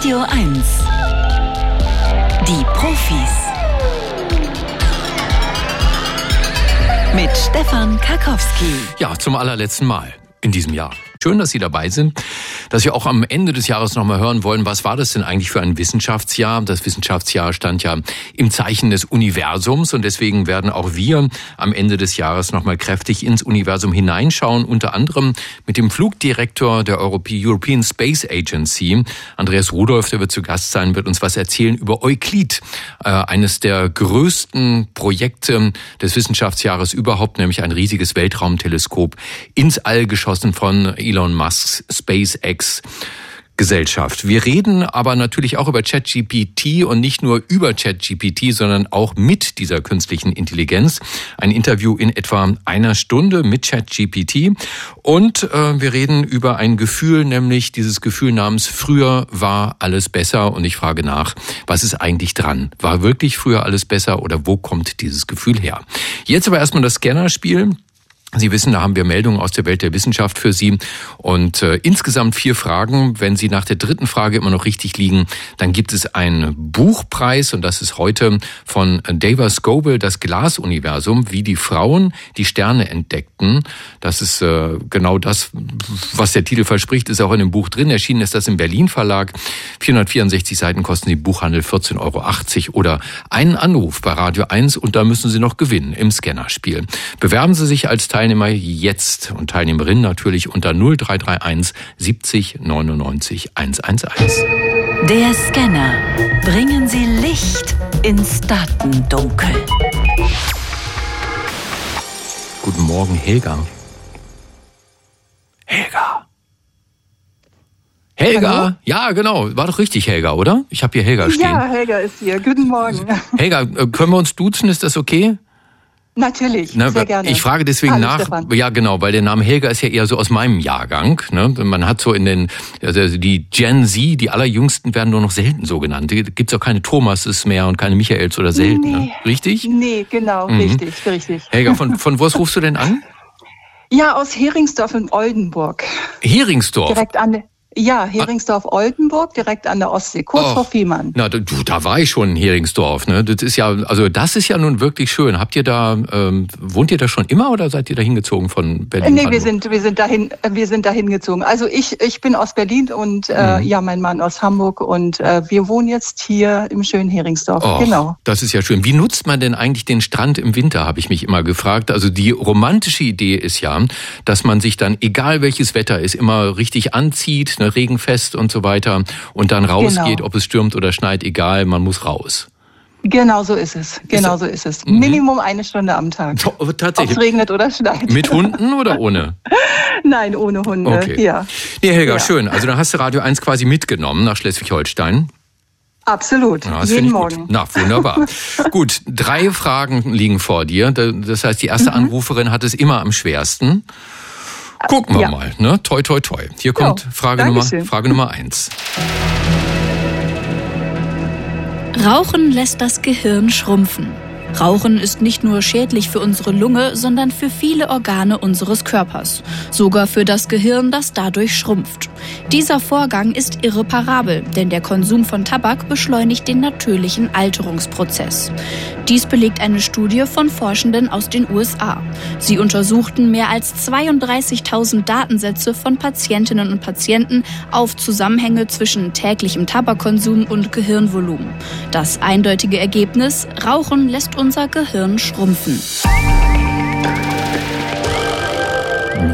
Radio 1. Die Profis. Mit Stefan Karkowski. Ja, zum allerletzten Mal in diesem Jahr. Schön, dass Sie dabei sind, dass wir auch am Ende des Jahres nochmal hören wollen, was war das denn eigentlich für ein Wissenschaftsjahr? Das Wissenschaftsjahr stand ja im Zeichen des Universums und deswegen werden auch wir am Ende des Jahres nochmal kräftig ins Universum hineinschauen, unter anderem mit dem Flugdirektor der European Space Agency, Andreas Rudolph, der wird zu Gast sein, wird uns was erzählen über Euklid, äh, eines der größten Projekte des Wissenschaftsjahres überhaupt, nämlich ein riesiges Weltraumteleskop ins All geschossen von Elon Musks SpaceX. Gesellschaft. Wir reden aber natürlich auch über ChatGPT und nicht nur über ChatGPT, sondern auch mit dieser künstlichen Intelligenz. Ein Interview in etwa einer Stunde mit ChatGPT und äh, wir reden über ein Gefühl, nämlich dieses Gefühl namens früher war alles besser und ich frage nach, was ist eigentlich dran? War wirklich früher alles besser oder wo kommt dieses Gefühl her? Jetzt aber erstmal das Scannerspiel. Sie wissen, da haben wir Meldungen aus der Welt der Wissenschaft für Sie und äh, insgesamt vier Fragen. Wenn Sie nach der dritten Frage immer noch richtig liegen, dann gibt es einen Buchpreis und das ist heute von Dava Scoble, das Glasuniversum, wie die Frauen die Sterne entdeckten. Das ist äh, genau das, was der Titel verspricht, ist auch in dem Buch drin. Erschienen ist das im Berlin Verlag. 464 Seiten kosten die Buchhandel 14,80 Euro oder einen Anruf bei Radio 1 und da müssen Sie noch gewinnen im Scannerspiel. Bewerben Sie sich als Teil Teilnehmer jetzt und Teilnehmerinnen natürlich unter 0331 70 99 111. Der Scanner. Bringen Sie Licht ins Datendunkel. Guten Morgen, Helga. Helga. Helga, Hallo? ja genau, war doch richtig Helga, oder? Ich habe hier Helga stehen. Ja, Helga ist hier. Guten Morgen. Helga, äh, können wir uns duzen? Ist das okay? Natürlich, Na, sehr gerne. Ich frage deswegen Hallo, nach, Stefan. ja genau, weil der Name Helga ist ja eher so aus meinem Jahrgang. Ne? Man hat so in den, also die Gen Z, die allerjüngsten werden nur noch selten so genannt. Gibt es auch keine Thomases mehr und keine Michaels oder selten. Ne? Nee. Ne? Richtig? Nee, genau, mhm. richtig, richtig. Helga, von, von wo rufst du denn an? Ja, aus Heringsdorf in Oldenburg. Heringsdorf? Direkt an, ja, Heringsdorf-Oldenburg, direkt an der Ostsee, kurz oh, vor Fehmarn. Na, du, da war ich schon in Heringsdorf. Ne? Das ist ja, also das ist ja nun wirklich schön. Habt ihr da, ähm, wohnt ihr da schon immer oder seid ihr da hingezogen von Berlin? Nee, wir sind, wir sind dahin, wir sind dahin gezogen. Also ich, ich bin aus Berlin und äh, mhm. ja, mein Mann aus Hamburg und äh, wir wohnen jetzt hier im schönen Heringsdorf. Oh, genau. Das ist ja schön. Wie nutzt man denn eigentlich den Strand im Winter? Habe ich mich immer gefragt. Also die romantische Idee ist ja, dass man sich dann, egal welches Wetter ist, immer richtig anzieht, ne, regenfest und so weiter und dann rausgeht, genau. ob es stürmt oder schneit, egal, man muss raus. Genau so ist es. Genau ist so ist es. Mhm. Minimum eine Stunde am Tag. Tatsächlich. Ob es regnet oder schneit. Mit Hunden oder ohne? Nein, ohne Hunde. Okay. Ja. Nee, Helga, ja. schön. Also dann hast du Radio 1 quasi mitgenommen nach Schleswig-Holstein. Absolut, ja, jeden Morgen. Gut. Na, wunderbar. gut, drei Fragen liegen vor dir. Das heißt, die erste mhm. Anruferin hat es immer am schwersten. Gucken wir ja. mal, ne? Toi, toi, toi. Hier kommt oh, Frage, Nummer, Frage Nummer eins. Rauchen lässt das Gehirn schrumpfen. Rauchen ist nicht nur schädlich für unsere Lunge, sondern für viele Organe unseres Körpers. Sogar für das Gehirn, das dadurch schrumpft. Dieser Vorgang ist irreparabel, denn der Konsum von Tabak beschleunigt den natürlichen Alterungsprozess. Dies belegt eine Studie von Forschenden aus den USA. Sie untersuchten mehr als 32.000 Datensätze von Patientinnen und Patienten auf Zusammenhänge zwischen täglichem Tabakkonsum und Gehirnvolumen. Das eindeutige Ergebnis, Rauchen lässt unser Gehirn schrumpfen.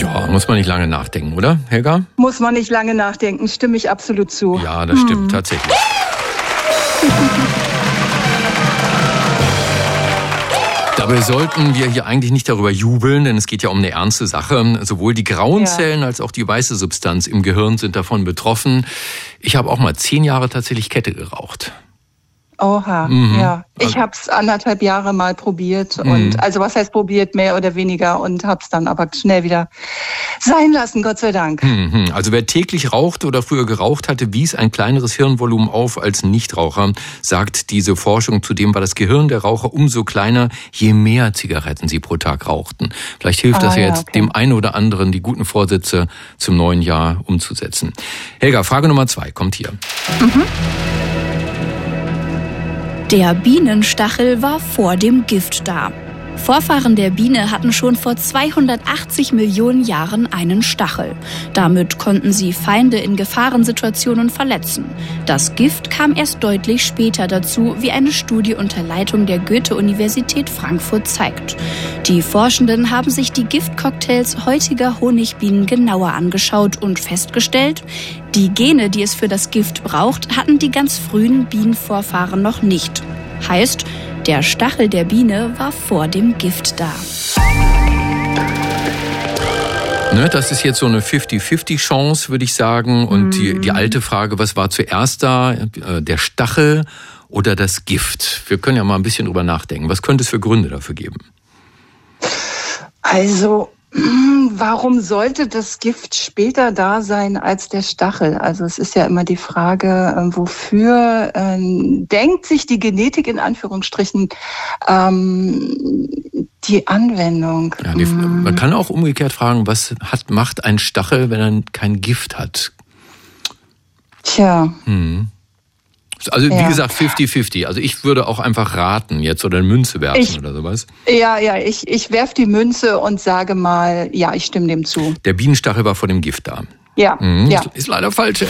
Ja, muss man nicht lange nachdenken, oder, Helga? Muss man nicht lange nachdenken, stimme ich absolut zu. Ja, das hm. stimmt tatsächlich. Dabei sollten wir hier eigentlich nicht darüber jubeln, denn es geht ja um eine ernste Sache. Sowohl die grauen ja. Zellen als auch die weiße Substanz im Gehirn sind davon betroffen. Ich habe auch mal zehn Jahre tatsächlich Kette geraucht. Oha, mhm. ja. Ich also, habe es anderthalb Jahre mal probiert mhm. und also was heißt probiert, mehr oder weniger und habe es dann aber schnell wieder sein lassen, Gott sei Dank. Mhm. Also wer täglich raucht oder früher geraucht hatte, wies ein kleineres Hirnvolumen auf als Nichtraucher, sagt diese Forschung. Zudem war das Gehirn der Raucher umso kleiner, je mehr Zigaretten sie pro Tag rauchten. Vielleicht hilft ah, das ja jetzt okay. dem einen oder anderen, die guten Vorsätze zum neuen Jahr umzusetzen. Helga, Frage Nummer zwei kommt hier. Mhm. Der Bienenstachel war vor dem Gift da. Vorfahren der Biene hatten schon vor 280 Millionen Jahren einen Stachel. Damit konnten sie Feinde in Gefahrensituationen verletzen. Das Gift kam erst deutlich später dazu, wie eine Studie unter Leitung der Goethe-Universität Frankfurt zeigt. Die Forschenden haben sich die Giftcocktails heutiger Honigbienen genauer angeschaut und festgestellt, die Gene, die es für das Gift braucht, hatten die ganz frühen Bienenvorfahren noch nicht. Heißt, der Stachel der Biene war vor dem Gift da. Ne, das ist jetzt so eine 50-50-Chance, würde ich sagen. Und die, die alte Frage, was war zuerst da? Äh, der Stachel oder das Gift? Wir können ja mal ein bisschen drüber nachdenken. Was könnte es für Gründe dafür geben? Also warum sollte das Gift später da sein als der Stachel? Also es ist ja immer die Frage, ähm, wofür äh, denkt sich die Genetik in Anführungsstrichen ähm, die Anwendung? Ja, die, hm. man kann auch umgekehrt fragen, was hat, macht ein Stachel, wenn er kein Gift hat? Tja. Hm. Also wie ja. gesagt, 50-50. Also ich würde auch einfach raten jetzt oder eine Münze werfen ich, oder sowas. Ja, ja, ich, ich werfe die Münze und sage mal, ja, ich stimme dem zu. Der Bienenstachel war vor dem Gift da. Ja, mhm, ja. Ist leider falsch.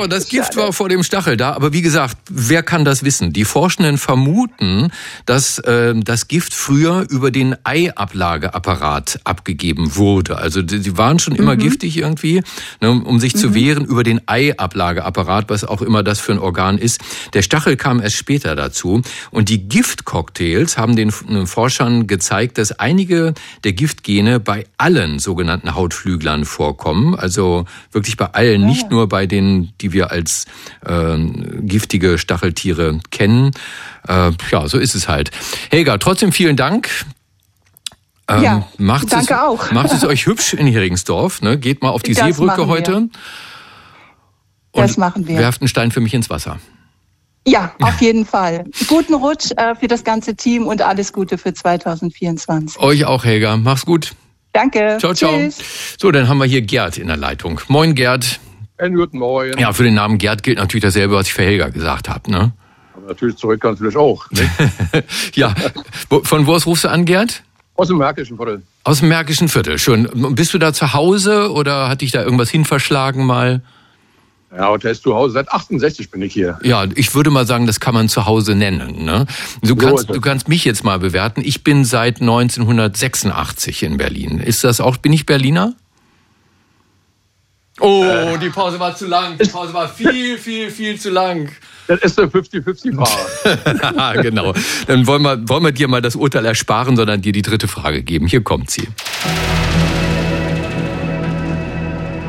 Oh, das Gift war vor dem Stachel da. Aber wie gesagt, wer kann das wissen? Die Forschenden vermuten, dass äh, das Gift früher über den Eiablageapparat abgegeben wurde. Also sie waren schon immer mhm. giftig irgendwie, ne, um sich mhm. zu wehren über den Eiablageapparat, was auch immer das für ein Organ ist. Der Stachel kam erst später dazu. Und die Giftcocktails haben den Forschern gezeigt, dass einige der Giftgene bei allen sogenannten Hautflügeln Flüglern vorkommen. Also wirklich bei allen, nicht nur bei denen, die wir als äh, giftige Stacheltiere kennen. Äh, ja, so ist es halt. Helga, trotzdem vielen Dank. Ähm, ja, macht danke es, auch. Macht es euch hübsch in Heringsdorf. Ne? Geht mal auf die das Seebrücke heute. Das machen wir. Werft einen Stein für mich ins Wasser. Ja, auf jeden Fall. Guten Rutsch äh, für das ganze Team und alles Gute für 2024. Euch auch, Helga. Mach's gut. Danke. Ciao, ciao. Tschüss. So, dann haben wir hier Gerd in der Leitung. Moin, Gerd. Einen guten Morgen. Ja, für den Namen Gerd gilt natürlich dasselbe, was ich für Helga gesagt habe, ne? Aber natürlich zurück kannst du das auch. Ne? ja. Von wo aus rufst du an, Gerd? Aus dem Märkischen Viertel. Aus dem Märkischen Viertel, schön. Bist du da zu Hause oder hat dich da irgendwas hinverschlagen mal? Ja, Hotel zu Hause. Seit 68 bin ich hier. Ja, ich würde mal sagen, das kann man zu Hause nennen. Ne? Du, kannst, so du kannst mich jetzt mal bewerten. Ich bin seit 1986 in Berlin. Ist das auch, bin ich Berliner? Oh, äh, die Pause war zu lang. Die Pause war viel, viel, viel zu lang. Das ist eine 50-50-Frage. genau. Dann wollen wir, wollen wir dir mal das Urteil ersparen, sondern dir die dritte Frage geben. Hier kommt sie.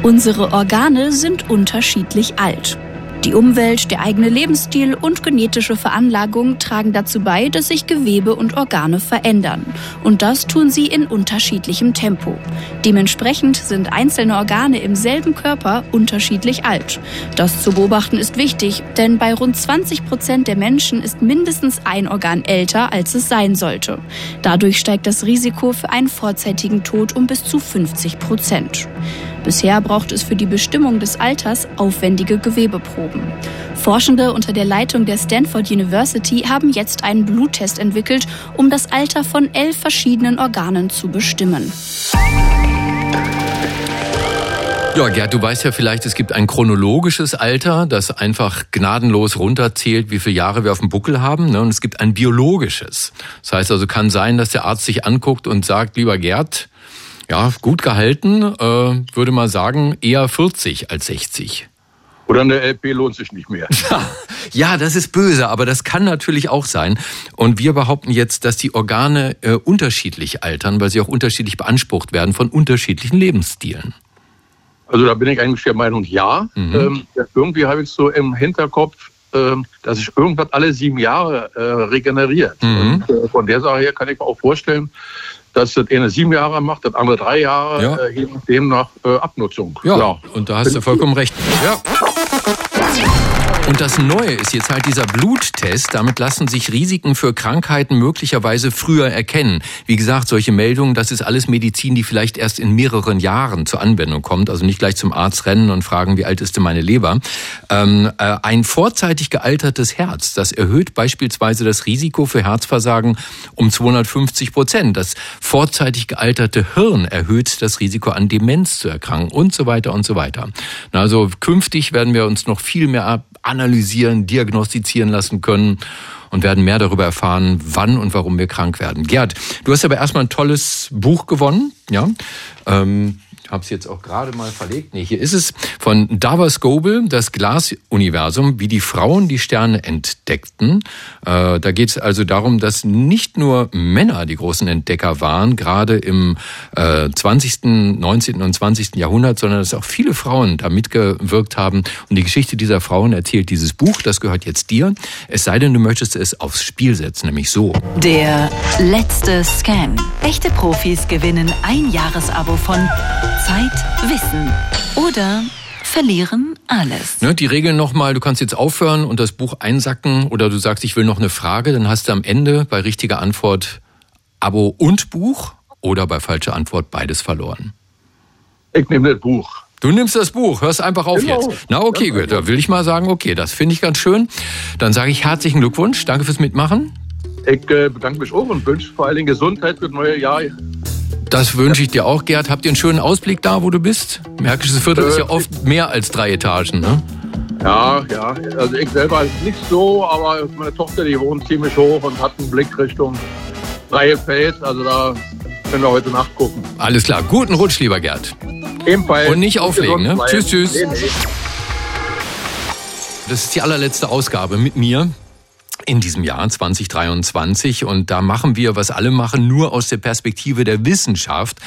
Unsere Organe sind unterschiedlich alt. Die Umwelt, der eigene Lebensstil und genetische Veranlagung tragen dazu bei, dass sich Gewebe und Organe verändern. Und das tun sie in unterschiedlichem Tempo. Dementsprechend sind einzelne Organe im selben Körper unterschiedlich alt. Das zu beobachten ist wichtig, denn bei rund 20 Prozent der Menschen ist mindestens ein Organ älter, als es sein sollte. Dadurch steigt das Risiko für einen vorzeitigen Tod um bis zu 50 Prozent. Bisher braucht es für die Bestimmung des Alters aufwendige Gewebeproben. Forschende unter der Leitung der Stanford University haben jetzt einen Bluttest entwickelt, um das Alter von elf verschiedenen Organen zu bestimmen. Ja, Gerd, du weißt ja vielleicht, es gibt ein chronologisches Alter, das einfach gnadenlos runterzählt, wie viele Jahre wir auf dem Buckel haben. Ne? Und es gibt ein biologisches. Das heißt also, kann sein, dass der Arzt sich anguckt und sagt, lieber Gerd, ja, gut gehalten, äh, würde man sagen, eher 40 als 60. Oder eine LP lohnt sich nicht mehr. ja, das ist böse, aber das kann natürlich auch sein. Und wir behaupten jetzt, dass die Organe äh, unterschiedlich altern, weil sie auch unterschiedlich beansprucht werden von unterschiedlichen Lebensstilen. Also da bin ich eigentlich der Meinung, ja. Mhm. Ähm, irgendwie habe ich so im Hinterkopf, äh, dass sich irgendwas alle sieben Jahre äh, regeneriert. Mhm. Und, äh, von der Sache her kann ich mir auch vorstellen, dass das eine sieben Jahre macht, das andere drei Jahre, Ja. äh, je nachdem nach äh, Abnutzung. Ja, und da hast du vollkommen recht. Ja. Und das Neue ist jetzt halt dieser Bluttest. Damit lassen sich Risiken für Krankheiten möglicherweise früher erkennen. Wie gesagt, solche Meldungen, das ist alles Medizin, die vielleicht erst in mehreren Jahren zur Anwendung kommt. Also nicht gleich zum Arzt rennen und fragen, wie alt ist denn meine Leber. Ähm, äh, ein vorzeitig gealtertes Herz, das erhöht beispielsweise das Risiko für Herzversagen um 250 Prozent. Das vorzeitig gealterte Hirn erhöht das Risiko an Demenz zu erkranken und so weiter und so weiter. Also künftig werden wir uns noch viel mehr analysieren, diagnostizieren lassen können und werden mehr darüber erfahren, wann und warum wir krank werden. Gerd, du hast aber erstmal ein tolles Buch gewonnen, ja. Ähm, habe es jetzt auch gerade mal verlegt. Nee, hier ist es von Davos Goebel, das Glasuniversum, wie die Frauen die Sterne entdeckten. Äh, da geht es also darum, dass nicht nur Männer die großen Entdecker waren, gerade im äh, 20., 19. und 20. Jahrhundert, sondern dass auch viele Frauen da mitgewirkt haben. Und die Geschichte dieser Frauen erzählt dieses Buch. Das gehört jetzt dir. Es sei denn, du möchtest es aufs Spiel setzen, nämlich so. Der letzte Scan. Echte Profis gewinnen ein Jahresabo von Zeit, Wissen oder verlieren alles. Ne, die Regeln nochmal, du kannst jetzt aufhören und das Buch einsacken oder du sagst, ich will noch eine Frage, dann hast du am Ende bei richtiger Antwort Abo und Buch oder bei falscher Antwort beides verloren. Ich nehme das Buch. Du nimmst das Buch, hörst einfach auf Genau. jetzt. Na okay, gut, da will ich mal sagen, okay, das finde ich ganz schön. Dann sage ich herzlichen Glückwunsch, danke fürs Mitmachen. Ich äh, bedanke mich auch und wünsche vor allen Dingen Gesundheit für das neue Jahr. Das wünsche ich dir auch, Gerd. Habt ihr einen schönen Ausblick da, wo du bist? Märkisches Viertel ist ja Äh, oft mehr als drei Etagen, ne? Ja, ja. Also ich selber nicht so, aber meine Tochter, die wohnt ziemlich hoch und hat einen Blick Richtung freie Feld. Also da können wir heute Nacht gucken. Alles klar, guten Rutsch, lieber Gerd. Ebenfalls. Und nicht auflegen, ne? Tschüss, tschüss. Nee, nee. Das ist die allerletzte Ausgabe mit mir in diesem Jahr 2023 und da machen wir, was alle machen, nur aus der Perspektive der Wissenschaft.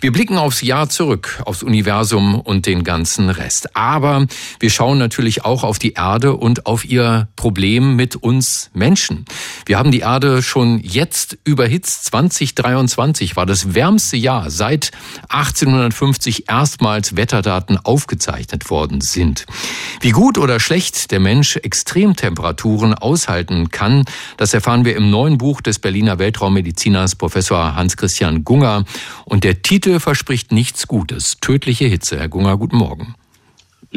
Wir blicken aufs Jahr zurück, aufs Universum und den ganzen Rest. Aber wir schauen natürlich auch auf die Erde und auf ihr Problem mit uns Menschen. Wir haben die Erde schon jetzt überhitzt. 2023 war das wärmste Jahr seit 1850 erstmals Wetterdaten aufgezeichnet worden sind. Wie gut oder schlecht der Mensch Extremtemperaturen aushalten kann, das erfahren wir im neuen Buch des Berliner Weltraummediziners Professor Hans-Christian Gunger. Und der Titel verspricht nichts Gutes. Tödliche Hitze. Herr Gunger, guten Morgen.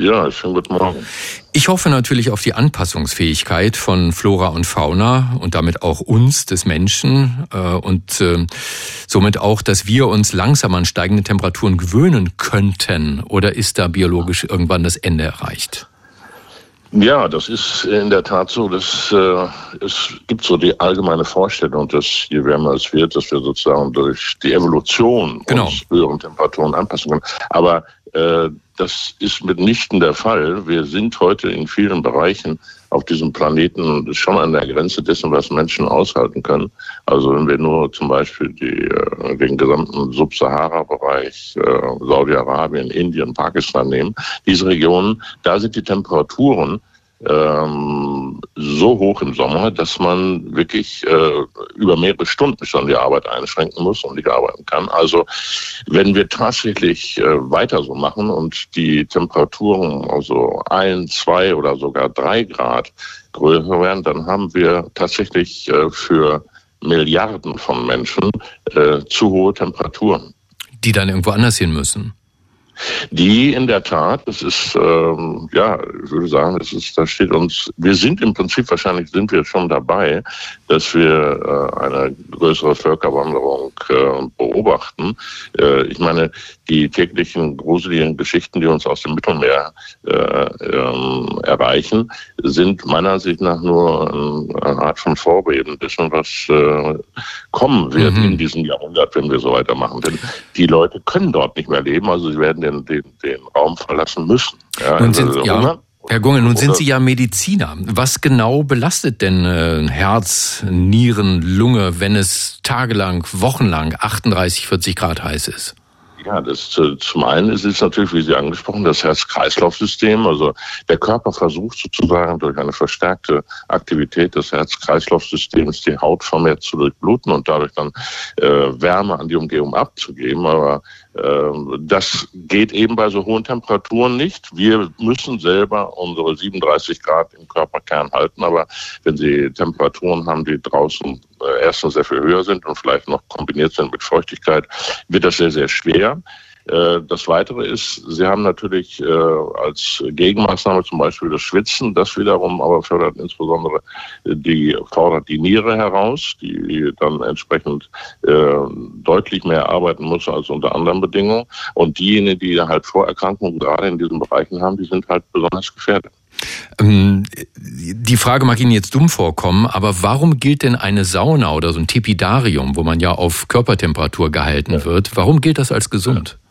Ja, schönen guten Morgen. Ich hoffe natürlich auf die Anpassungsfähigkeit von Flora und Fauna und damit auch uns, des Menschen, äh, und äh, somit auch, dass wir uns langsam an steigende Temperaturen gewöhnen könnten. Oder ist da biologisch irgendwann das Ende erreicht? Ja, das ist in der Tat so, dass äh, es gibt so die allgemeine Vorstellung, dass je wärmer es wird, dass wir sozusagen durch die Evolution Genau. uns höheren Temperaturen anpassen können. Aber äh, das ist mitnichten der Fall. Wir sind heute in vielen Bereichen auf diesem Planeten schon an der Grenze dessen, was Menschen aushalten können. Also wenn wir nur zum Beispiel die, äh, den gesamten Subsahara-Bereich, äh, Saudi-Arabien, Indien, Pakistan nehmen, diese Regionen, da sind die Temperaturen ähm, so hoch im Sommer, dass man wirklich äh, über mehrere Stunden schon die Arbeit einschränken muss und nicht arbeiten kann. Also wenn wir tatsächlich äh, weiter so machen und die Temperaturen also ein, zwei oder sogar drei Grad größer werden, dann haben wir tatsächlich äh, für Milliarden von Menschen äh, zu hohe Temperaturen. Die dann irgendwo anders hin müssen. Die in der Tat, das ist, ähm, ja, ich würde sagen, das ist, da steht uns, wir sind im Prinzip, wahrscheinlich sind wir schon dabei, dass wir äh, eine größere Völkerwanderung äh, beobachten. Äh, ich meine, die täglichen gruseligen Geschichten, die uns aus dem Mittelmeer äh, ähm, erreichen, sind meiner Ansicht nach nur eine Art von Vorbeben dessen, was äh, kommen wird Mhm. in diesem Jahrhundert, wenn wir so weitermachen. Denn die Leute können dort nicht mehr leben, also sie werden den, den, den Raum verlassen müssen. Ja, Nun sind, also ja, Hunger Herr Gunge, nun sind Sie ja Mediziner. Was genau belastet denn äh, Herz, Nieren, Lunge, wenn es tagelang, wochenlang 38, 40 Grad heiß ist? Ja, das, zum einen ist es natürlich, wie Sie angesprochen, das Herz-Kreislauf-System. Also der Körper versucht sozusagen durch eine verstärkte Aktivität des Herz-Kreislauf-Systems die Haut vermehrt zu durchbluten und dadurch dann äh, Wärme an die Umgebung abzugeben. Aber äh, das geht eben bei so hohen Temperaturen nicht. Wir müssen selber unsere 37 Grad im Körperkern halten. Aber wenn Sie Temperaturen haben, die draußen äh, erstens sehr viel höher sind und vielleicht noch kombiniert sind mit Feuchtigkeit, wird das sehr, sehr schwer. Äh, das Weitere ist, Sie haben natürlich äh, als Gegenmaßnahme zum Beispiel das Schwitzen, das wiederum aber fördert insbesondere die, fordert die Niere heraus, die dann entsprechend äh, deutlich mehr arbeiten muss als unter anderen Bedingungen. Und diejenigen, die halt Vorerkrankungen gerade in diesen Bereichen haben, die sind halt besonders gefährdet. Ähm, die Frage mag Ihnen jetzt dumm vorkommen, aber warum gilt denn eine Sauna oder so ein Tepidarium, wo man ja auf Körpertemperatur gehalten wird, warum gilt das als gesund? Ja.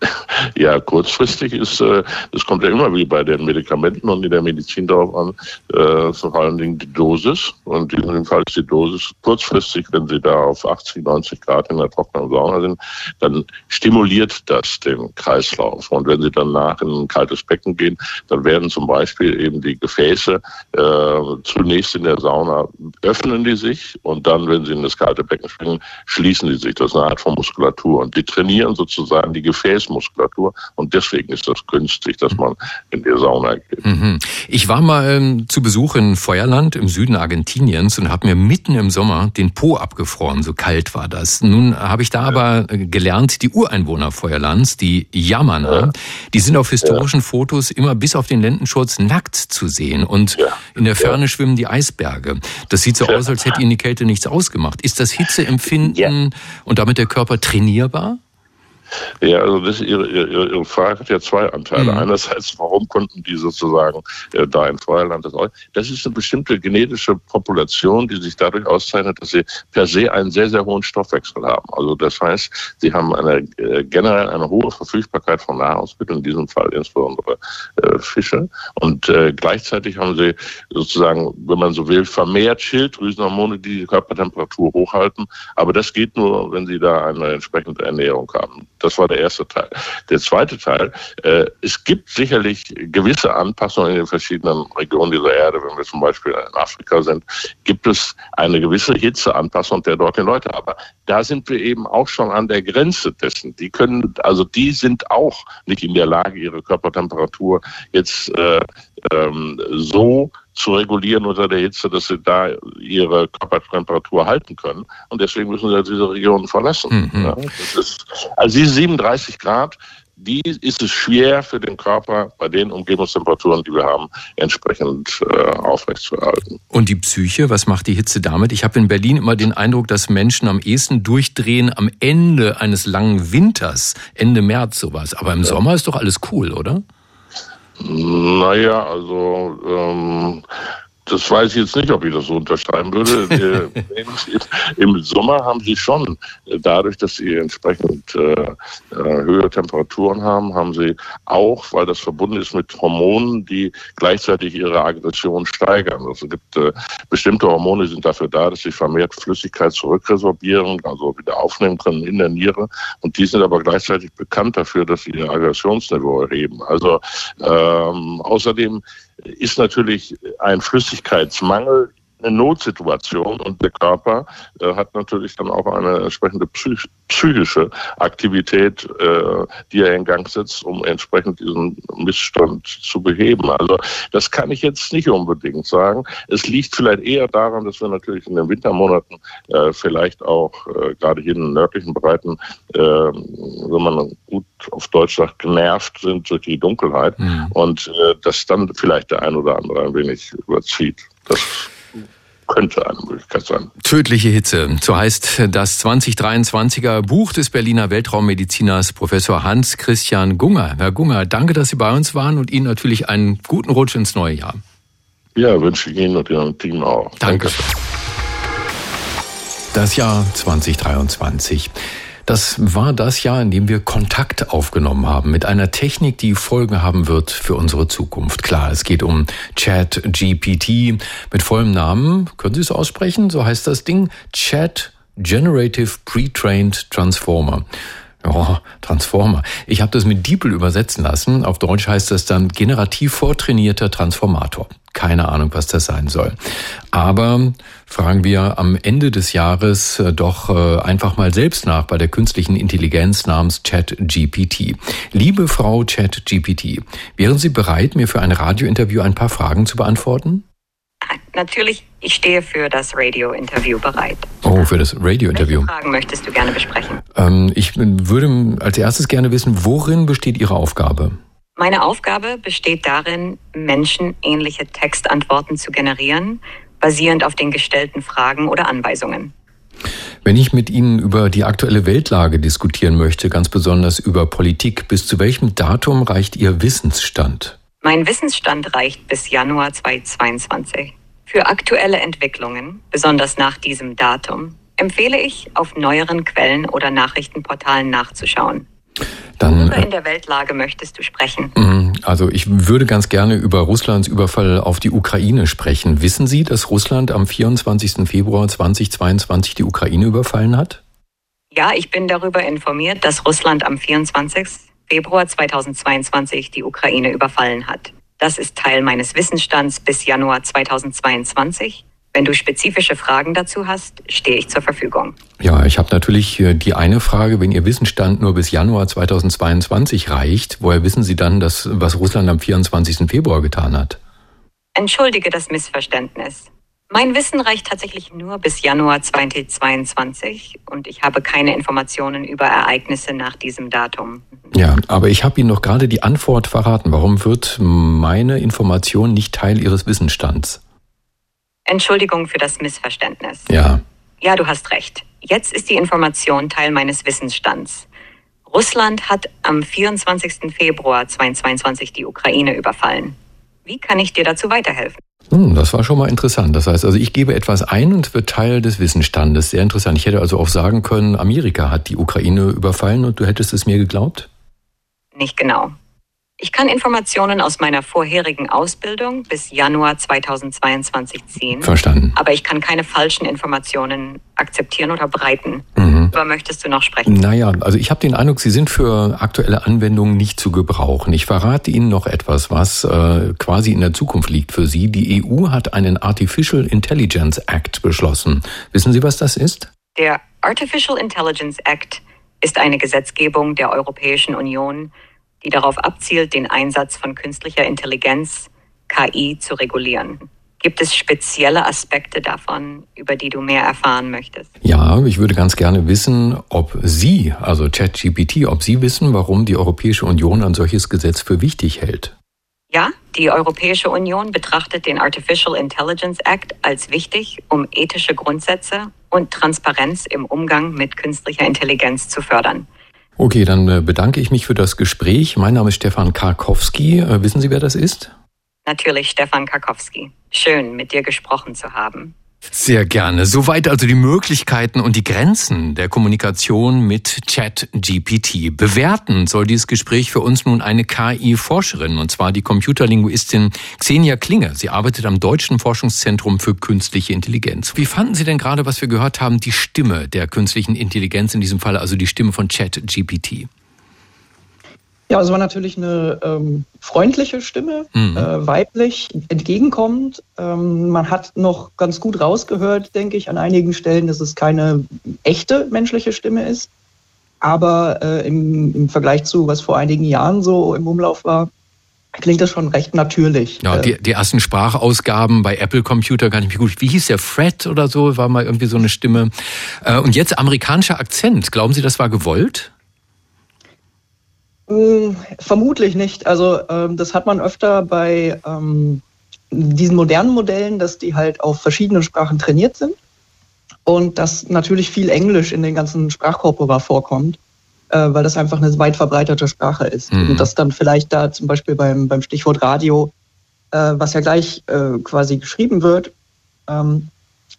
Ja, kurzfristig ist, äh, das kommt ja immer wie bei den Medikamenten und in der Medizin darauf an, äh, vor allen Dingen die Dosis. Und in diesem Fall ist die Dosis kurzfristig, wenn Sie da auf 80, 90 Grad in der trockenen Sauna sind, dann stimuliert das den Kreislauf. Und wenn Sie danach in ein kaltes Becken gehen, dann werden zum Beispiel eben die Gefäße äh, zunächst in der Sauna öffnen die sich und dann, wenn Sie in das kalte Becken springen, schließen die sich. Das ist eine Art von Muskulatur. Und die trainieren sozusagen die Gefäße Muskulatur. Und deswegen ist das günstig, dass man in die Sauna geht. Mhm. Ich war mal ähm, zu Besuch in Feuerland im Süden Argentiniens und habe mir mitten im Sommer den Po abgefroren. So kalt war das. Nun habe ich da ja. aber äh, gelernt, die Ureinwohner Feuerlands, die Yamana, ja. die sind auf historischen ja. Fotos immer bis auf den Lendenschurz nackt zu sehen. Und in der Ferne schwimmen die Eisberge. Das sieht so aus, als hätte ihnen die Kälte nichts ausgemacht. Ist das Hitzeempfinden und damit der Körper trainierbar? Ja, also das, ihre, ihre, ihre Frage hat ja zwei Anteile. Mhm. Einerseits, warum konnten die sozusagen äh, da in Feuerland das Das ist eine bestimmte genetische Population, die sich dadurch auszeichnet, dass sie per se einen sehr, sehr hohen Stoffwechsel haben. Also das heißt, sie haben eine, äh, generell eine hohe Verfügbarkeit von Nahrungsmitteln, in diesem Fall insbesondere äh, Fische. Und äh, gleichzeitig haben sie sozusagen, wenn man so will, vermehrt Schilddrüsenhormone, die die Körpertemperatur hochhalten. Aber das geht nur, wenn sie da eine entsprechende Ernährung haben. Das war der erste Teil. Der zweite Teil, äh, es gibt sicherlich gewisse Anpassungen in den verschiedenen Regionen dieser Erde. Wenn wir zum Beispiel in Afrika sind, gibt es eine gewisse Hitzeanpassung der dortigen Leute. Aber da sind wir eben auch schon an der Grenze dessen. Die können, also die sind auch nicht in der Lage, ihre Körpertemperatur jetzt äh, ähm, so zu regulieren unter der Hitze, dass sie da ihre Körpertemperatur halten können. Und deswegen müssen sie diese Regionen verlassen. Mhm. Ja, ist, also diese 37 Grad, die ist es schwer für den Körper bei den Umgebungstemperaturen, die wir haben, entsprechend äh, aufrechtzuerhalten. Und die Psyche, was macht die Hitze damit? Ich habe in Berlin immer den Eindruck, dass Menschen am ehesten durchdrehen am Ende eines langen Winters, Ende März sowas. Aber im ja. Sommer ist doch alles cool, oder? Naja, also ähm, das weiß ich jetzt nicht, ob ich das so unterschreiben würde. Im Sommer haben sie schon, dadurch, dass sie entsprechend äh, äh, höhere Temperaturen haben, haben sie auch, weil das verbunden ist mit Hormonen, die gleichzeitig ihre Aggression steigern. Also es gibt äh, bestimmte Hormone, die sind dafür da, dass sie vermehrt Flüssigkeit zurückresorbieren, also wieder aufnehmen können in der Niere. Und die sind aber gleichzeitig bekannt dafür, dass sie ihr Aggressionsniveau erheben. Also ähm, außerdem ist natürlich ein Flüssigkeitsmangel eine Notsituation und der Körper äh, hat natürlich dann auch eine entsprechende psych psychische Aktivität, äh, die er in Gang setzt, um entsprechend diesen Missstand zu beheben. Also das kann ich jetzt nicht unbedingt sagen. Es liegt vielleicht eher daran, dass wir natürlich in den Wintermonaten äh, vielleicht auch äh, gerade hier in den nördlichen Breiten, äh, wenn man gut auf Deutsch sagt, genervt sind durch die Dunkelheit mhm. und äh, dass dann vielleicht der ein oder andere ein wenig überzieht. Das könnte eine Möglichkeit sein. Tödliche Hitze. So heißt das 2023er Buch des Berliner Weltraummediziners Professor Hans Christian Gunger. Herr Gunger, danke, dass Sie bei uns waren und Ihnen natürlich einen guten Rutsch ins neue Jahr. Ja, wünsche ich Ihnen und Ihrem Team auch. Danke. Danke. Das Jahr 2023. Das war das Jahr, in dem wir Kontakt aufgenommen haben mit einer Technik, die Folgen haben wird für unsere Zukunft. Klar, es geht um Chat GPT mit vollem Namen. Können Sie es aussprechen? So heißt das Ding. Chat Generative Pre-Trained Transformer. Oh, Transformer. Ich habe das mit DeepL übersetzen lassen. Auf Deutsch heißt das dann generativ vortrainierter Transformator. Keine Ahnung, was das sein soll. Aber fragen wir am Ende des Jahres äh, doch äh, einfach mal selbst nach bei der künstlichen Intelligenz namens ChatGPT. Liebe Frau ChatGPT, wären Sie bereit, mir für ein Radiointerview ein paar Fragen zu beantworten? Natürlich, ich stehe für das Radio-Interview bereit. Oh, für das Radio-Interview. Welche Fragen möchtest du gerne besprechen? Ähm, ich würde als erstes gerne wissen, worin besteht Ihre Aufgabe? Meine Aufgabe besteht darin, menschenähnliche Textantworten zu generieren, basierend auf den gestellten Fragen oder Anweisungen. Wenn ich mit Ihnen über die aktuelle Weltlage diskutieren möchte, ganz besonders über Politik, bis zu welchem Datum reicht Ihr Wissensstand? Mein Wissensstand reicht bis Januar 2022. Für aktuelle Entwicklungen, besonders nach diesem Datum, empfehle ich, auf neueren Quellen oder Nachrichtenportalen nachzuschauen. Dann, Worüber in der Weltlage möchtest du sprechen? Mhm, also ich würde ganz gerne über Russlands Überfall auf die Ukraine sprechen. Wissen Sie, dass Russland am 24. Februar 2022 die Ukraine überfallen hat? Ja, ich bin darüber informiert, dass Russland am 24. Februar 2022 die Ukraine überfallen hat. Das ist Teil meines Wissensstands bis Januar 2022. Wenn du spezifische Fragen dazu hast, stehe ich zur Verfügung. Ja, ich habe natürlich die eine Frage, wenn Ihr Wissensstand nur bis Januar 2022 reicht, woher wissen Sie dann, dass, was Russland am 24. Februar getan hat? Entschuldige das Missverständnis. Mein Wissen reicht tatsächlich nur bis Januar 2022 und ich habe keine Informationen über Ereignisse nach diesem Datum. Ja, aber ich habe Ihnen noch gerade die Antwort verraten. Warum wird meine Information nicht Teil Ihres Wissensstands? Entschuldigung für das Missverständnis. Ja. Ja, du hast recht. Jetzt ist die Information Teil meines Wissensstands. Russland hat am 24. Februar 2022 die Ukraine überfallen. Wie kann ich dir dazu weiterhelfen? Hm, das war schon mal interessant. Das heißt also, ich gebe etwas ein und wird Teil des Wissensstandes. Sehr interessant. Ich hätte also auch sagen können, Amerika hat die Ukraine überfallen und du hättest es mir geglaubt? Nicht genau. Ich kann Informationen aus meiner vorherigen Ausbildung bis Januar 2022 ziehen. Verstanden. Aber ich kann keine falschen Informationen akzeptieren oder breiten. Mhm. Worüber möchtest du noch sprechen? Naja, also ich habe den Eindruck, Sie sind für aktuelle Anwendungen nicht zu gebrauchen. Ich verrate Ihnen noch etwas, was äh, quasi in der Zukunft liegt für Sie. Die EU hat einen Artificial Intelligence Act beschlossen. Wissen Sie, was das ist? Der Artificial Intelligence Act ist eine Gesetzgebung der Europäischen Union, die darauf abzielt, den Einsatz von künstlicher Intelligenz, KI, zu regulieren. Gibt es spezielle Aspekte davon, über die du mehr erfahren möchtest? Ja, ich würde ganz gerne wissen, ob Sie, also ChatGPT, ob Sie wissen, warum die Europäische Union ein solches Gesetz für wichtig hält. Ja, die Europäische Union betrachtet den Artificial Intelligence Act als wichtig, um ethische Grundsätze und Transparenz im Umgang mit künstlicher Intelligenz zu fördern. Okay, dann äh, bedanke ich mich für das Gespräch. Mein Name ist Stefan Karkowski. Äh, wissen Sie, wer das ist? Natürlich Stefan Karkowski. Schön, mit dir gesprochen zu haben. Sehr gerne. Soweit also die Möglichkeiten und die Grenzen der Kommunikation mit ChatGPT. Bewerten soll dieses Gespräch für uns nun eine KI-Forscherin, und zwar die Computerlinguistin Xenia Klinger. Sie arbeitet am Deutschen Forschungszentrum für künstliche Intelligenz. Wie fanden Sie denn gerade, was wir gehört haben, die Stimme der künstlichen Intelligenz, in diesem Fall also die Stimme von ChatGPT? Ja, es war natürlich eine ähm, freundliche Stimme, mhm. äh, weiblich, entgegenkommend. Ähm, man hat noch ganz gut rausgehört, denke ich, an einigen Stellen, dass es keine echte menschliche Stimme ist. Aber äh, im, im Vergleich zu, was vor einigen Jahren so im Umlauf war, klingt das schon recht natürlich. Ja, die, die ersten Sprachausgaben bei Apple Computer gar nicht mehr gut. Wie hieß der Fred oder so? War mal irgendwie so eine Stimme. Äh, und jetzt amerikanischer Akzent. Glauben Sie, das war gewollt? Hm, vermutlich nicht. Also ähm, das hat man öfter bei ähm, diesen modernen Modellen, dass die halt auf verschiedenen Sprachen trainiert sind und dass natürlich viel Englisch in den ganzen Sprachkorpora vorkommt, äh, weil das einfach eine weit verbreitete Sprache ist. Mhm. Und dass dann vielleicht da zum Beispiel beim, beim Stichwort Radio, äh, was ja gleich äh, quasi geschrieben wird, ähm,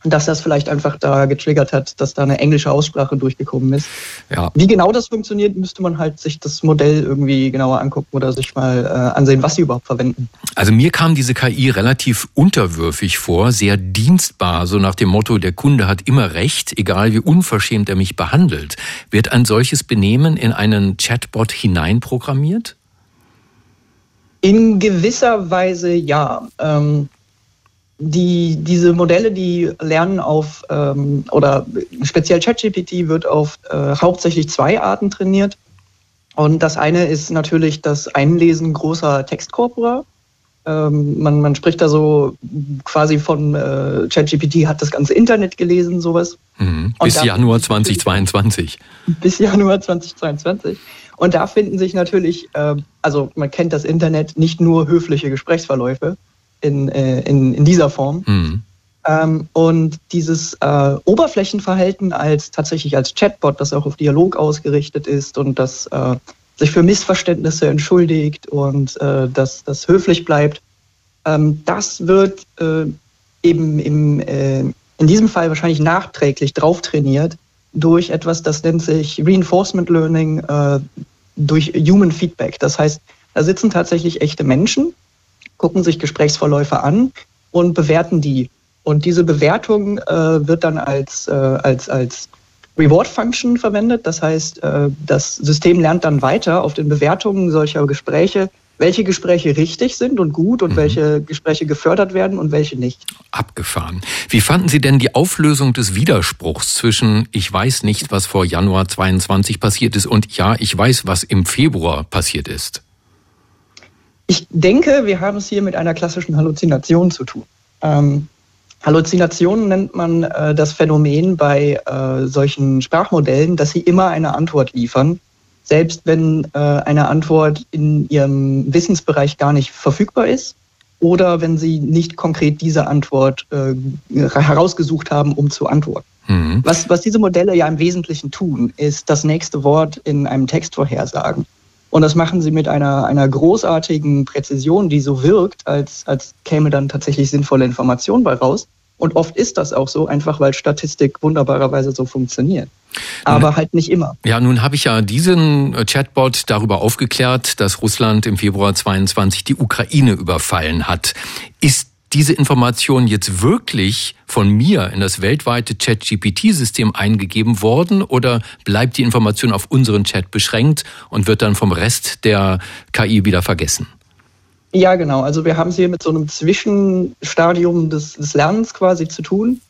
dass das vielleicht einfach da getriggert hat, dass da eine englische Aussprache durchgekommen ist. Ja. Wie genau das funktioniert, müsste man halt sich das Modell irgendwie genauer angucken oder sich mal äh, ansehen, was sie überhaupt verwenden. Also mir kam diese KI relativ unterwürfig vor, sehr dienstbar, so nach dem Motto, der Kunde hat immer recht, egal wie unverschämt er mich behandelt. Wird ein solches Benehmen in einen Chatbot hineinprogrammiert? In gewisser Weise ja. Ähm, die, diese Modelle, die lernen auf, ähm, oder speziell ChatGPT wird auf äh, hauptsächlich zwei Arten trainiert. Und das eine ist natürlich das Einlesen großer Textkorpora. Ähm, man, man spricht da so quasi von äh, ChatGPT hat das ganze Internet gelesen, sowas. Mhm. Bis Januar 2022. Bis Januar 2022. Und da finden sich natürlich, äh, also man kennt das Internet, nicht nur höfliche Gesprächsverläufe, in, äh, in, in dieser Form. Mhm. Ähm, und dieses äh, Oberflächenverhalten als tatsächlich als Chatbot, das auch auf Dialog ausgerichtet ist und das äh, sich für Missverständnisse entschuldigt und äh, das, das höflich bleibt, ähm, das wird äh, eben im, äh, in diesem Fall wahrscheinlich nachträglich drauf trainiert durch etwas, das nennt sich Reinforcement Learning äh, durch Human Feedback. Das heißt, da sitzen tatsächlich echte Menschen, gucken sich Gesprächsverläufe an und bewerten die. Und diese Bewertung äh, wird dann als, äh, als, als Reward Function verwendet. Das heißt, äh, das System lernt dann weiter auf den Bewertungen solcher Gespräche, welche Gespräche richtig sind und gut und mhm. welche Gespräche gefördert werden und welche nicht. Abgefahren. Wie fanden Sie denn die Auflösung des Widerspruchs zwischen ich weiß nicht, was vor Januar 22 passiert ist und ja, ich weiß, was im Februar passiert ist? Ich denke, wir haben es hier mit einer klassischen Halluzination zu tun. Ähm, Halluzinationen nennt man äh, das Phänomen bei äh, solchen Sprachmodellen, dass sie immer eine Antwort liefern, selbst wenn äh, eine Antwort in ihrem Wissensbereich gar nicht verfügbar ist oder wenn sie nicht konkret diese Antwort äh, herausgesucht haben, um zu antworten. Mhm. Was, was diese Modelle ja im Wesentlichen tun, ist das nächste Wort in einem Text vorhersagen. Und das machen sie mit einer, einer großartigen Präzision, die so wirkt, als, als käme dann tatsächlich sinnvolle Information bei raus. Und oft ist das auch so, einfach weil Statistik wunderbarerweise so funktioniert. Aber halt nicht immer. Ja, nun habe ich ja diesen äh, Chatbot darüber aufgeklärt, dass Russland im Februar 22 die Ukraine überfallen hat. Ist diese Information jetzt wirklich von mir in das weltweite Chat-GPT-System eingegeben worden oder bleibt die Information auf unseren Chat beschränkt und wird dann vom Rest der KI wieder vergessen? Ja, genau. Also wir haben es hier mit so einem Zwischenstadium des, des Lernens quasi zu tun.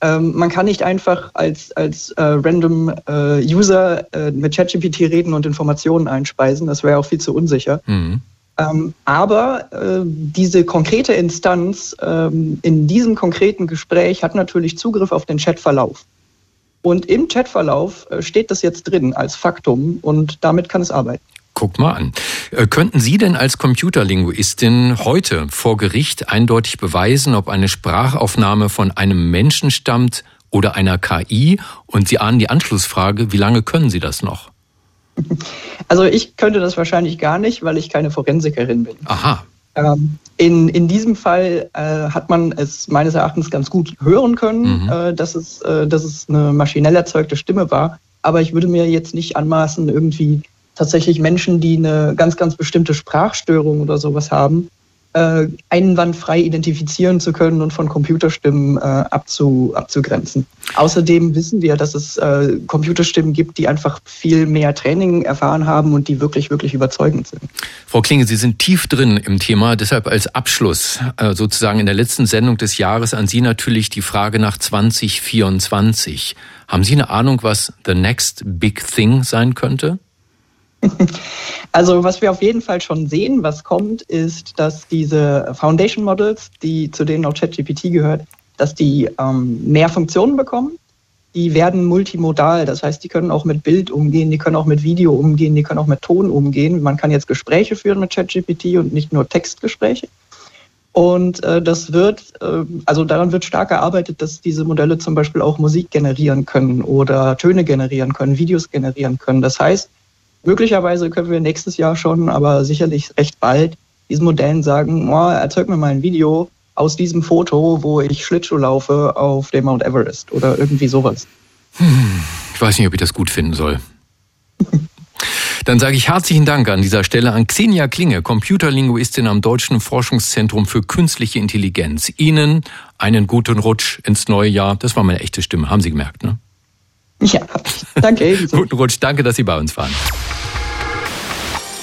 Ähm, man kann nicht einfach als, als äh, random äh, User äh, mit ChatGPT reden und Informationen einspeisen. Das wäre auch viel zu unsicher. Mhm. Ähm, aber äh, diese konkrete Instanz ähm, in diesem konkreten Gespräch hat natürlich Zugriff auf den Chatverlauf. Und im Chatverlauf äh, steht das jetzt drin als Faktum und damit kann es arbeiten. Guck mal an. Äh, könnten Sie denn als Computerlinguistin heute vor Gericht eindeutig beweisen, ob eine Sprachaufnahme von einem Menschen stammt oder einer KI? Und Sie ahnen die Anschlussfrage, wie lange können Sie das noch? Also ich könnte das wahrscheinlich gar nicht, weil ich keine Forensikerin bin. Aha. Ähm, in, in diesem Fall äh, hat man es meines Erachtens ganz gut hören können, mhm. äh, dass, es, äh, dass es eine maschinell erzeugte Stimme war. Aber ich würde mir jetzt nicht anmaßen, irgendwie tatsächlich Menschen, die eine ganz, ganz bestimmte Sprachstörung oder sowas haben, äh, einwandfrei identifizieren zu können und von Computerstimmen äh, abzu, abzugrenzen. Außerdem wissen wir, dass es äh, Computerstimmen gibt, die einfach viel mehr Training erfahren haben und die wirklich, wirklich überzeugend sind. Frau Klinge, Sie sind tief drin im Thema. Deshalb als Abschluss äh, sozusagen in der letzten Sendung des Jahres an Sie natürlich die Frage nach 2024. Haben Sie eine Ahnung, was the next big thing sein könnte? Also was wir auf jeden Fall schon sehen, was kommt, ist, dass diese Foundation Models, die zu denen auch ChatGPT gehört, dass die ähm, mehr Funktionen bekommen. Die werden multimodal, das heißt, die können auch mit Bild umgehen, die können auch mit Video umgehen, die können auch mit Ton umgehen. Man kann jetzt Gespräche führen mit ChatGPT und nicht nur Textgespräche. Und äh, das wird, äh, also daran wird stark gearbeitet, dass diese Modelle zum Beispiel auch Musik generieren können oder Töne generieren können, Videos generieren können. Das heißt, Möglicherweise können wir nächstes Jahr schon, aber sicherlich recht bald, diesen Modellen sagen, oh, erzeug mir mal ein Video aus diesem Foto, wo ich Schlittschuh laufe auf dem Mount Everest oder irgendwie sowas. Hm, ich weiß nicht, ob ich das gut finden soll. Dann sage ich herzlichen Dank an dieser Stelle an Xenia Klinge, Computerlinguistin am Deutschen Forschungszentrum für künstliche Intelligenz. Ihnen einen guten Rutsch ins neue Jahr. Das war meine echte Stimme, haben Sie gemerkt, ne? Ja, danke. guten Rutsch, danke, dass Sie bei uns waren.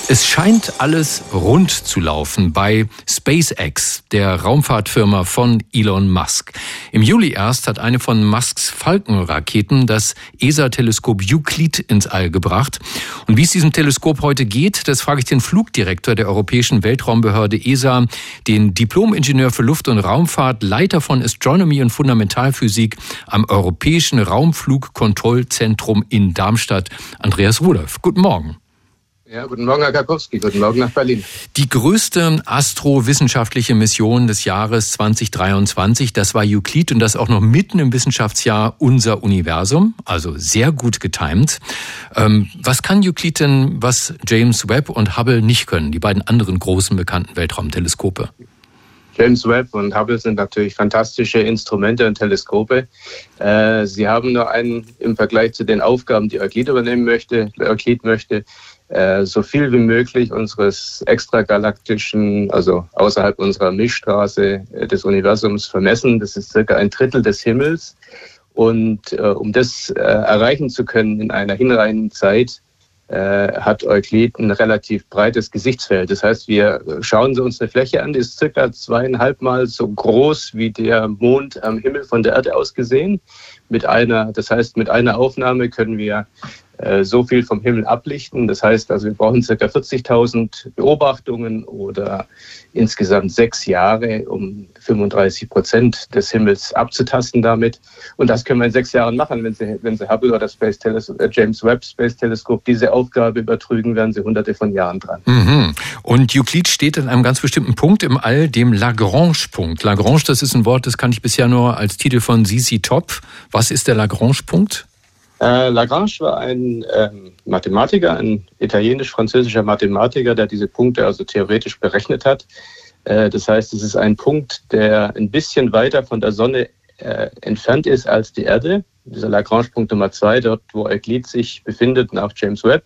Es scheint alles rund zu laufen bei SpaceX, der Raumfahrtfirma von Elon Musk. Im Juli erst hat eine von Musks Falcon-Raketen das ESA-Teleskop Euclid ins All gebracht. Und wie es diesem Teleskop heute geht, das frage ich den Flugdirektor der Europäischen Weltraumbehörde ESA, den Diplom-Ingenieur für Luft- und Raumfahrt, Leiter von Astronomy und Fundamentalphysik am Europäischen Raumflugkontrollzentrum in Darmstadt, Andreas Rudolph. Guten Morgen. Ja, guten Morgen, Herr Karkowski. Guten Morgen nach Berlin. Die größte astrowissenschaftliche Mission des Jahres 2023, das war Euklid und das auch noch mitten im Wissenschaftsjahr unser Universum, also sehr gut getimt. Ähm, was kann Euklid denn, was James Webb und Hubble nicht können, die beiden anderen großen bekannten Weltraumteleskope? James Webb und Hubble sind natürlich fantastische Instrumente und Teleskope. Äh, sie haben nur einen im Vergleich zu den Aufgaben, die Euklid übernehmen möchte, Euklid möchte, äh, so viel wie möglich unseres extragalaktischen, also außerhalb unserer Milchstraße äh, des Universums vermessen. Das ist circa ein Drittel des Himmels. Und äh, um das äh, erreichen zu können in einer hinreichenden Zeit, hat Euklid ein relativ breites Gesichtsfeld. Das heißt, wir schauen uns eine Fläche an, die ist circa zweieinhalb Mal so groß wie der Mond am Himmel von der Erde aus gesehen. Mit einer, das heißt, mit einer Aufnahme können wir so viel vom Himmel ablichten. Das heißt also, wir brauchen ca. 40.000 Beobachtungen oder insgesamt sechs Jahre, um 35 Prozent des Himmels abzutasten damit. Und das können wir in sechs Jahren machen. Wenn Sie, wenn Sie Hubble oder Space Teleskop, äh, James Webb Space Teleskop diese Aufgabe übertrügen, werden Sie hunderte von Jahren dran. Mhm. Und Euklid steht an einem ganz bestimmten Punkt im All, dem Lagrange-Punkt. Lagrange, das ist ein Wort, das kann ich bisher nur als Titel von Sisi Top. Was ist der Lagrange-Punkt? Äh, Lagrange war ein ähm, Mathematiker, ein italienisch-französischer Mathematiker, der diese Punkte also theoretisch berechnet hat. Äh, das heißt, es ist ein Punkt, der ein bisschen weiter von der Sonne äh, entfernt ist als die Erde. Dieser Lagrange-Punkt Nummer zwei, dort wo Euklid sich befindet und auch James Webb.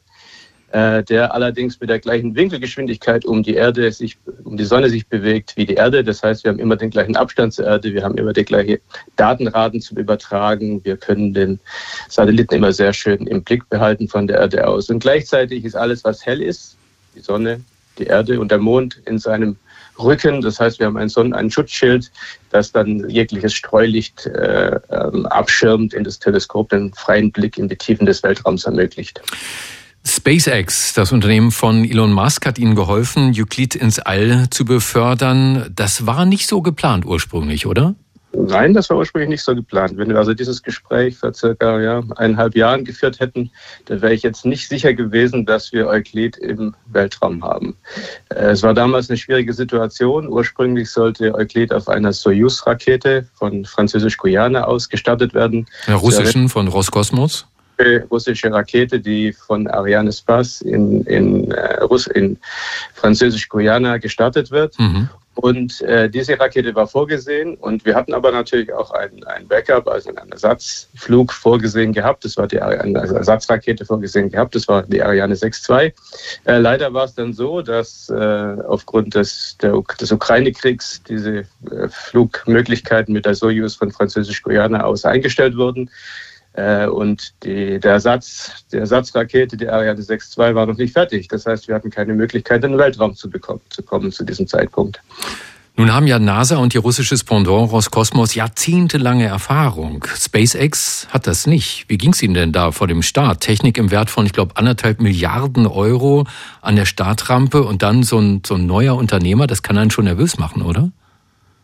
Äh, der allerdings mit der gleichen Winkelgeschwindigkeit um die Erde sich, um die Sonne sich bewegt wie die Erde. Das heißt, wir haben immer den gleichen Abstand zur Erde, wir haben immer die gleiche Datenraten zum Übertragen, wir können den Satelliten immer sehr schön im Blick behalten von der Erde aus. Und gleichzeitig ist alles, was hell ist, die Sonne, die Erde und der Mond in seinem Rücken. Das heißt, wir haben ein, Sonnen-, ein Schutzschild, das dann jegliches Streulicht äh, ähm, abschirmt in das Teleskop, den freien Blick in die Tiefen des Weltraums ermöglicht. SpaceX, das Unternehmen von Elon Musk, hat Ihnen geholfen, Euklid ins All zu befördern. Das war nicht so geplant ursprünglich, oder? Nein, das war ursprünglich nicht so geplant. Wenn wir also dieses Gespräch vor circa ja, eineinhalb Jahren geführt hätten, dann wäre ich jetzt nicht sicher gewesen, dass wir Euklid im Weltraum haben. Äh, es war damals eine schwierige Situation. Ursprünglich sollte Euklid auf einer Soyuz-Rakete von Französisch-Guyana aus gestartet werden. Der russischen von Roskosmos? Russische Rakete, die von Ariane Space in, in, äh, Russ in Französisch-Guyana gestartet wird. Mhm. Und äh, diese Rakete war vorgesehen und wir hatten aber natürlich auch ein, ein Backup, also einen Ersatzflug vorgesehen gehabt. Das war die eine Ersatzrakete vorgesehen gehabt. Das war die Ariane 6.2. Äh, leider war es dann so, dass äh, aufgrund des, der, des Ukraine-Kriegs diese äh, Flugmöglichkeiten mit der Soyuz von Französisch-Guyana aus eingestellt wurden. Äh, und die, der Ersatz, die Ersatzrakete, die Ariane 6.2, war noch nicht fertig. Das heißt, wir hatten keine Möglichkeit, in den Weltraum zu, bekommen, zu kommen zu diesem Zeitpunkt. Nun haben ja NASA und ihr russisches Pendant Roskosmos jahrzehntelange Erfahrung. SpaceX hat das nicht. Wie ging es Ihnen denn da vor dem Start? Technik im Wert von, ich glaube, anderthalb Milliarden Euro an der Startrampe und dann so ein, so ein neuer Unternehmer, das kann einen schon nervös machen, oder?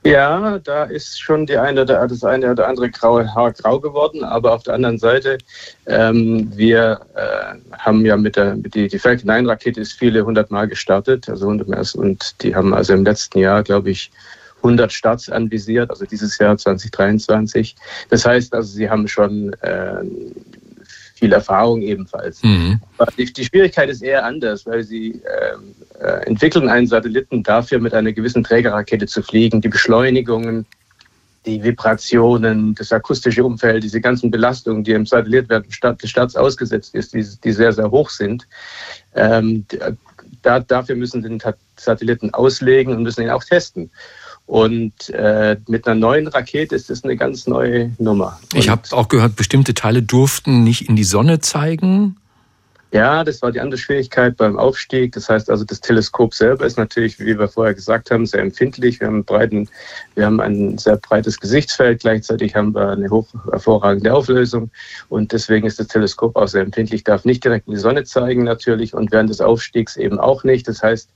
Ja, da ist schon die eine oder das eine oder andere graue Haar grau geworden, aber auf der anderen Seite, ähm, wir äh, haben ja mit der mit die, die Falcon 9 Rakete ist viele hundert Mal gestartet, also 100 Mal und die haben also im letzten Jahr, glaube ich, 100 Starts anvisiert, also dieses Jahr 2023. Das heißt also, sie haben schon äh, viel Erfahrung ebenfalls. Mhm. Die, die, Schwierigkeit ist eher anders, weil sie äh, äh, entwickeln einen Satelliten dafür, mit einer gewissen Trägerrakete zu fliegen. Die Beschleunigungen, die Vibrationen, das akustische Umfeld, diese ganzen Belastungen, die im Satellit werden des Starts ausgesetzt ist, die, die, sehr, sehr hoch sind. Ähm, da, dafür müssen sie den Satelliten auslegen und müssen ihn auch testen. Und äh, mit einer neuen Rakete ist das eine ganz neue Nummer. Und ich habe auch gehört, bestimmte Teile durften nicht in die Sonne zeigen. Ja, das war die andere Schwierigkeit beim Aufstieg. Das heißt also, das Teleskop selber ist natürlich, wie wir vorher gesagt haben, sehr empfindlich. Wir haben, breiten, wir haben ein sehr breites Gesichtsfeld. Gleichzeitig haben wir eine hoch hervorragende Auflösung. Und deswegen ist das Teleskop auch sehr empfindlich, darf nicht direkt in die Sonne zeigen natürlich und während des Aufstiegs eben auch nicht. Das heißt,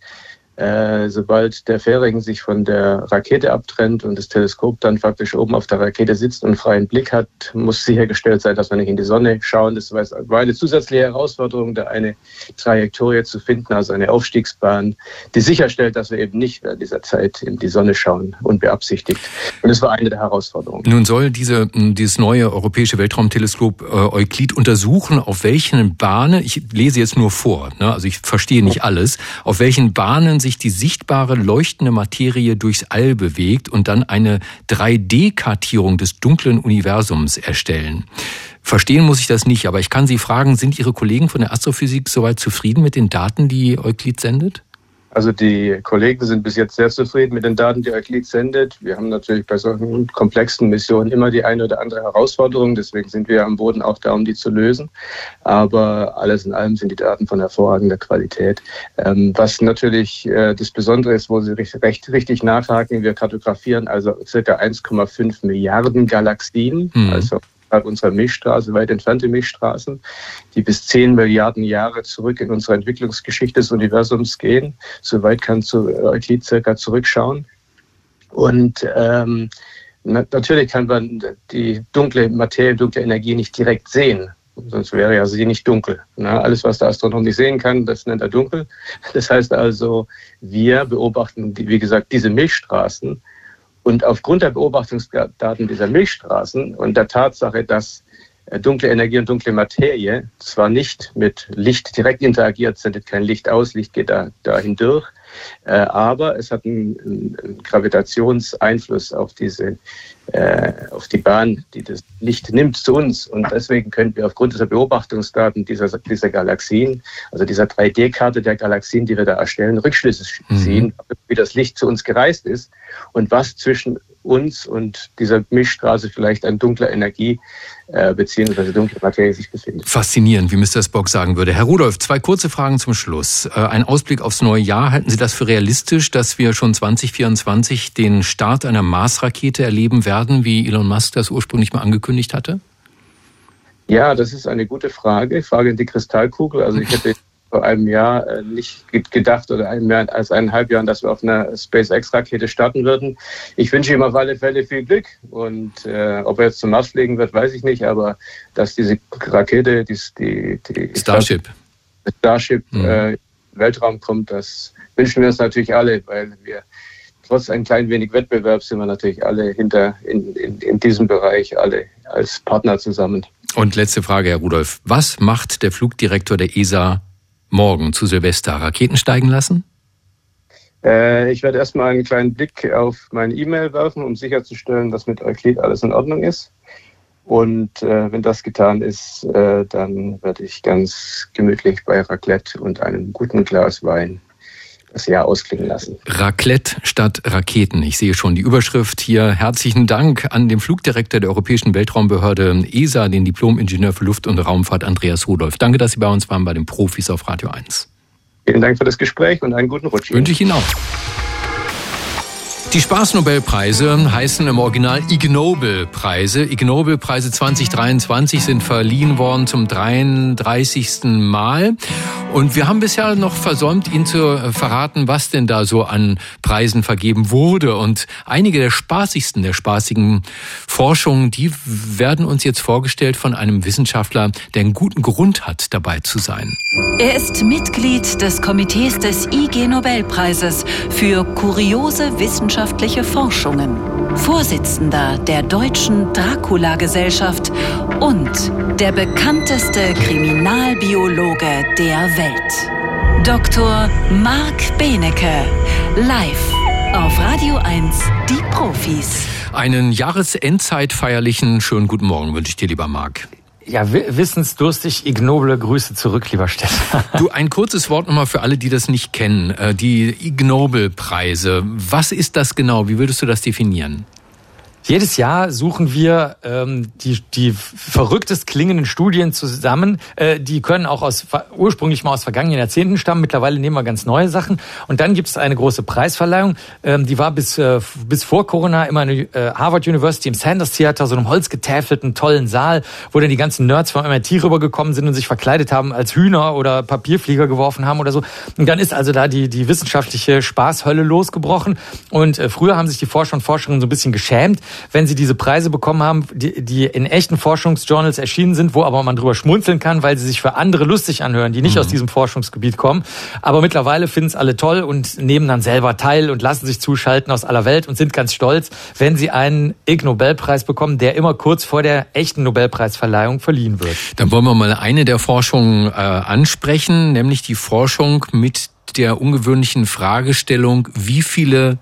äh, sobald der Fährring sich von der Rakete abtrennt und das Teleskop dann faktisch oben auf der Rakete sitzt und freien Blick hat, muss sichergestellt sein, dass wir nicht in die Sonne schauen. Das war eine zusätzliche Herausforderung, da eine Trajektorie zu finden, also eine Aufstiegsbahn, die sicherstellt, dass wir eben nicht während dieser Zeit in die Sonne schauen, unbeabsichtigt. Und das war eine der Herausforderungen. Nun soll diese, dieses neue europäische Weltraumteleskop äh, Euklid untersuchen, auf welchen Bahnen, ich lese jetzt nur vor, ne, also ich verstehe nicht alles, auf welchen Bahnen sich sich die sichtbare leuchtende Materie durchs All bewegt und dann eine 3D-Kartierung des dunklen Universums erstellen. Verstehen muss ich das nicht, aber ich kann Sie fragen, sind Ihre Kollegen von der Astrophysik soweit zufrieden mit den Daten, die Euklid sendet? Also die Kollegen sind bis jetzt sehr zufrieden mit den Daten, die Euclid sendet. Wir haben natürlich bei solchen komplexen Missionen immer die eine oder andere Herausforderung. Deswegen sind wir am Boden auch da, um die zu lösen. Aber alles in allem sind die Daten von hervorragender Qualität. Ähm, was natürlich äh, das Besondere ist, wo Sie recht, recht richtig nachhaken, wir kartografieren also circa 1,5 Milliarden Galaxien. Mhm. Also innerhalb unserer Milchstraße, weit entfernte Milchstraßen, die bis zehn Milliarden Jahre zurück in unserer Entwicklungsgeschichte des Universums gehen. Soweit kann zu Euklid circa zurückschauen. Und ähm, na, natürlich kann man die dunkle Materie, dunkle Energie nicht direkt sehen. Sonst wäre ja sie nicht dunkel. Na, alles, was der Astronom nicht sehen kann, das nennt er dunkel. Das heißt also, wir beobachten, wie gesagt, diese Milchstraßen und aufgrund der Beobachtungsdaten dieser Milchstraßen und der Tatsache, dass äh, dunkle Energie und dunkle Materie zwar nicht mit Licht direkt interagiert, sendet kein Licht aus, Licht geht da, dahin durch, aber es hat einen, einen Gravitationseinfluss auf diese, äh, auf die Bahn, die das Licht nimmt zu uns. Und deswegen können wir aufgrund dieser Beobachtungsdaten dieser, dieser Galaxien, also dieser 3D-Karte der Galaxien, die wir da erstellen, Rückschlüsse ziehen, mhm. wie das Licht zu uns gereist ist und was zwischen uns und dieser Milchstraße vielleicht an dunkler Energie äh, bzw. dunkler Materie sich befindet. Faszinierend, wie Mr. Spock sagen würde. Herr Rudolph, zwei kurze Fragen zum Schluss. Äh, ein Ausblick aufs neue Jahr. Halten Sie das für realistisch, dass wir schon 2024 den Start einer Mars-Rakete erleben werden, wie Elon Musk das ursprünglich mal angekündigt hatte? Ja, das ist eine gute Frage. Frage in die Kristallkugel. Also ich hätte vor einem Jahr äh, nicht gedacht oder mehr als eineinhalb Jahren, dass wir auf einer SpaceX-Rakete starten würden. Ich wünsche ihm auf alle Fälle viel Glück und äh, ob er jetzt zum Mars fliegen wird, weiß ich nicht, aber dass diese Rakete, die, die, die Starship, Starship mhm. äh, Weltraum kommt, das wünschen wir uns natürlich alle, weil wir trotz ein klein wenig Wettbewerb sind wir natürlich alle hinter in, in, in diesem Bereich alle als Partner zusammen. Und letzte Frage, Herr Rudolph. Was macht der Flugdirektor der ESA morgen zu Silvester Raketen steigen lassen? Äh, ich werde erstmal einen kleinen Blick auf meine E-Mail werfen, um sicherzustellen, dass mit Euclid alles in Ordnung ist. Und äh, wenn das getan ist, äh, dann werde ich ganz gemütlich bei Raclette und einem guten Glas Wein das Jahr ausklingen lassen. Raclette statt Raketen. Ich sehe schon die Überschrift hier. Herzlichen Dank an den Flugdirektor der Europäischen Weltraumbehörde ESA, den Diplom-Ingenieur für Luft- und Raumfahrt Andreas Rudolph. Danke, dass Sie bei uns waren bei den Profis auf Radio 1. Vielen Dank für das Gespräch und einen guten Rutsch. Wünsche ich Ihnen auch. Die Spaßnobelpreise heißen im Original Ig Nobel-Preise. Ig Nobel-Preise 2023 sind verliehen worden zum 33. Mal. Und wir haben bisher noch versäumt, Ihnen zu verraten, was denn da so an Preisen vergeben wurde. Und einige der spaßigsten der spaßigen Forschungen, die werden uns jetzt vorgestellt von einem Wissenschaftler, der einen guten Grund hat, dabei zu sein. Er ist Mitglied des Komitees des IG Nobelpreises für kuriose Wissenschaft wissenschaftliche Forschungen, Vorsitzender der Deutschen Dracula-Gesellschaft und der bekannteste Kriminalbiologe der Welt. Dr. Marc Benecke, live auf Radio 1, die Profis. Einen Jahresendzeitfeierlichen schönen guten Morgen wünsche ich dir, lieber Marc. Ja, wissensdurstig, ignoble Grüße zurück, lieber Stefan. Du, ein kurzes Wort nochmal für alle, die das nicht kennen. Äh, die Ignoble-Preise. Was ist das genau? Wie würdest du das definieren? Jedes Jahr suchen wir ähm, die, die verrücktest klingenden Studien zusammen. Äh, die können auch aus ursprünglich mal aus vergangenen Jahrzehnten stammen. Mittlerweile nehmen wir ganz neue Sachen. Und dann gibt es eine große Preisverleihung. Ähm, die war bis, äh, bis vor Corona immer eine äh, Harvard University im Sanders Theater, so einem holzgetäfelten, tollen Saal, wo dann die ganzen Nerds vom MIT rübergekommen sind und sich verkleidet haben als Hühner oder Papierflieger geworfen haben oder so. Und dann ist also da die, die wissenschaftliche Spaßhölle losgebrochen. Und äh, früher haben sich die Forscher und Forscherinnen so ein bisschen geschämt, wenn sie diese Preise bekommen haben, die, die in echten Forschungsjournals erschienen sind, wo aber man drüber schmunzeln kann, weil sie sich für andere lustig anhören, die nicht mhm. aus diesem Forschungsgebiet kommen. Aber mittlerweile finden es alle toll und nehmen dann selber teil und lassen sich zuschalten aus aller Welt und sind ganz stolz, wenn sie einen Ig Nobelpreis bekommen, der immer kurz vor der echten Nobelpreisverleihung verliehen wird. Dann wollen wir mal eine der Forschungen äh, ansprechen, nämlich die Forschung mit der ungewöhnlichen Fragestellung, wie viele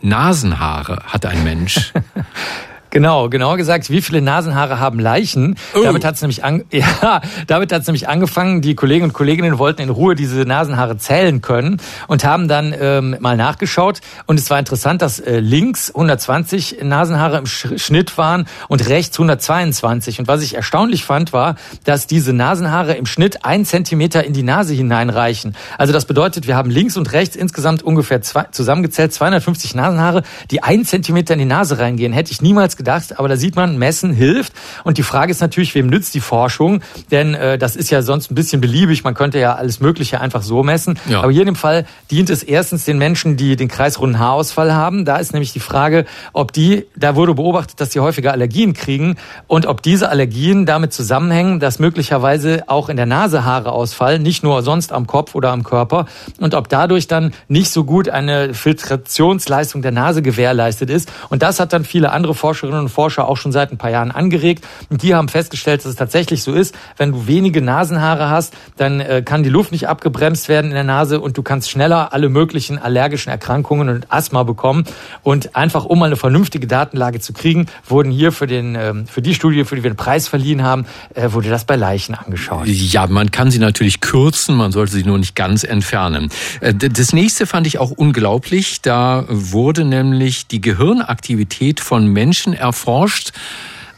Nasenhaare hat ein Mensch? Genau, genauer gesagt, wie viele Nasenhaare haben Leichen? Oh. Damit hat es nämlich, an, ja, damit hat's nämlich angefangen. Die Kolleginnen und Kolleginnen wollten in Ruhe diese Nasenhaare zählen können und haben dann ähm, mal nachgeschaut. Und es war interessant, dass äh, links 120 Nasenhaare im Schnitt waren und rechts 122. Und was ich erstaunlich fand, war, dass diese Nasenhaare im Schnitt ein Zentimeter in die Nase hineinreichen. Also das bedeutet, wir haben links und rechts insgesamt ungefähr zwei, zusammengezählt 250 Nasenhaare, die ein Zentimeter in die Nase reingehen. Hätte ich niemals gedacht, aber da sieht man, Messen hilft. Und die Frage ist natürlich, wem nützt die Forschung? Denn äh, das ist ja sonst ein bisschen beliebig. Man könnte ja alles Mögliche einfach so messen. Ja. Aber hier in dem Fall dient es erstens den Menschen, die den kreisrunden Haarausfall haben. Da ist nämlich die Frage, ob die, da wurde beobachtet, dass die häufiger Allergien kriegen und ob diese Allergien damit zusammenhängen, dass möglicherweise auch in der Nase Haare ausfallen, nicht nur sonst am Kopf oder am Körper und ob dadurch dann nicht so gut eine Filtrationsleistung der Nase gewährleistet ist. Und das hat dann viele andere Forscherinnen Forscherinnen und Forscher auch schon seit ein paar Jahren angeregt. Und die haben festgestellt, dass es tatsächlich so ist, wenn du wenige Nasenhaare hast, dann äh, kann die Luft nicht abgebremst werden in der Nase und du kannst schneller alle möglichen allergischen Erkrankungen und Asthma bekommen. Und einfach, um mal eine vernünftige Datenlage zu kriegen, wurden hier für, den, ähm, für die Studie, für die wir den Preis verliehen haben, äh, wurde das bei Leichen angeschaut. Ja, man kann sie natürlich kürzen, man sollte sie nur nicht ganz entfernen. Äh, das nächste fand ich auch unglaublich. Da wurde nämlich die Gehirnaktivität von Menschen erforscht.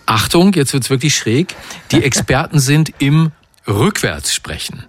Achtung, jetzt wird's wirklich schräg. Die Experten sind im Rückwärtssprechen.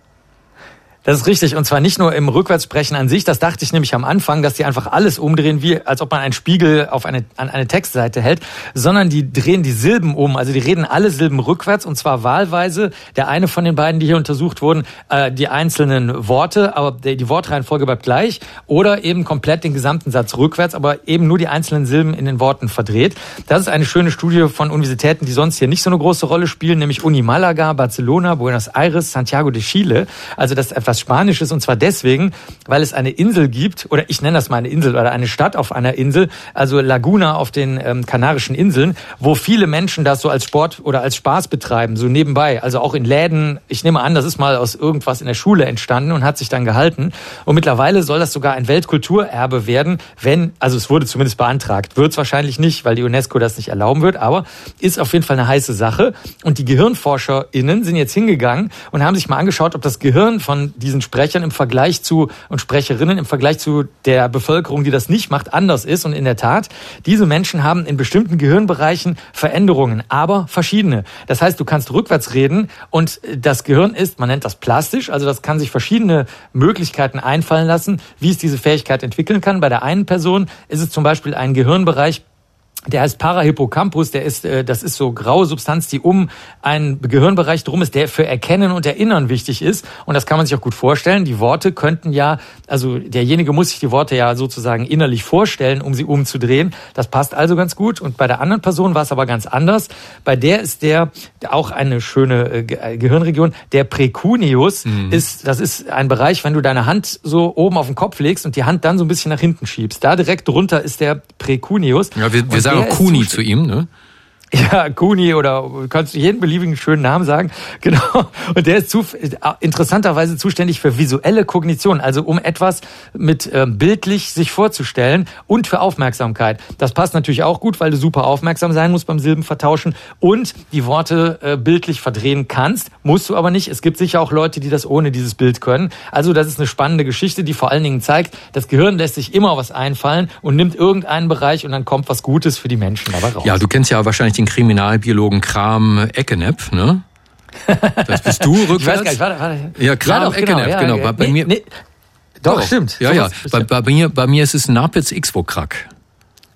Das ist richtig. Und zwar nicht nur im Rückwärtssprechen an sich. Das dachte ich nämlich am Anfang, dass die einfach alles umdrehen, wie als ob man einen Spiegel auf eine, an eine Textseite hält, sondern die drehen die Silben um. Also die reden alle Silben rückwärts und zwar wahlweise. Der eine von den beiden, die hier untersucht wurden, äh, die einzelnen Worte, aber die, Wortreihenfolge bleibt gleich. Oder eben komplett den gesamten Satz rückwärts, aber eben nur die einzelnen Silben in den Worten verdreht. Das ist eine schöne Studie von Universitäten, die sonst hier nicht so eine große Rolle spielen, nämlich Uni Malaga, Barcelona, Buenos Aires, Santiago de Chile. Also das ist etwas Spanisches und zwar deswegen, weil es eine Insel gibt, oder ich nenne das mal eine Insel oder eine Stadt auf einer Insel, also Laguna auf den ähm, Kanarischen Inseln, wo viele Menschen das so als Sport oder als Spaß betreiben, so nebenbei. Also auch in Läden. Ich nehme an, das ist mal aus irgendwas in der Schule entstanden und hat sich dann gehalten. Und mittlerweile soll das sogar ein Weltkulturerbe werden, wenn, also es wurde zumindest beantragt, wird es wahrscheinlich nicht, weil die UNESCO das nicht erlauben wird, aber ist auf jeden Fall eine heiße Sache. Und die GehirnforscherInnen sind jetzt hingegangen und haben sich mal angeschaut, ob das Gehirn von diesen Sprechern im Vergleich zu und Sprecherinnen im Vergleich zu der Bevölkerung, die das nicht macht, anders ist. Und in der Tat, diese Menschen haben in bestimmten Gehirnbereichen Veränderungen, aber verschiedene. Das heißt, du kannst rückwärts reden und das Gehirn ist, man nennt das plastisch, also das kann sich verschiedene Möglichkeiten einfallen lassen, wie es diese Fähigkeit entwickeln kann. Bei der einen Person ist es zum Beispiel ein Gehirnbereich, der heißt Parahippocampus, der ist, äh, das ist so graue Substanz, die um einen Gehirnbereich drum ist, der für Erkennen und Erinnern wichtig ist. Und das kann man sich auch gut vorstellen. Die Worte könnten ja, also derjenige muss sich die Worte ja sozusagen innerlich vorstellen, um sie umzudrehen. Das passt also ganz gut. Und bei der anderen Person war es aber ganz anders. Bei der ist der auch eine schöne äh, äh, Gehirnregion. Der Precuneus mhm. ist, das ist ein Bereich, wenn du deine Hand so oben auf den Kopf legst und die Hand dann so ein bisschen nach hinten schiebst. Da direkt drunter ist der Precuneus. Ja, wir, wir sagen auch Kuni zu ihm, ne? Ja, Kuni oder kannst du jeden beliebigen schönen Namen sagen. Genau. Und der ist zu, interessanterweise zuständig für visuelle Kognition, also um etwas mit äh, bildlich sich vorzustellen und für Aufmerksamkeit. Das passt natürlich auch gut, weil du super aufmerksam sein musst beim Silbenvertauschen und die Worte äh, bildlich verdrehen kannst. Musst du aber nicht. Es gibt sicher auch Leute, die das ohne dieses Bild können. Also das ist eine spannende Geschichte, die vor allen Dingen zeigt, das Gehirn lässt sich immer was einfallen und nimmt irgendeinen Bereich und dann kommt was Gutes für die Menschen dabei raus. Ja, du kennst ja wahrscheinlich den Kriminalbiologen Kram Eckenepp, ne? Das bist du rückwärts? Ich weiß gar nicht, warte, warte. Ja, Kram ja, doch, Eckenepp, genau. Ja, genau. Bei, bei nee, mir, nee. Doch, doch, stimmt. Ja, so ja. Bei, bei, mir, bei mir ist es Napitz X-Wo-Krack.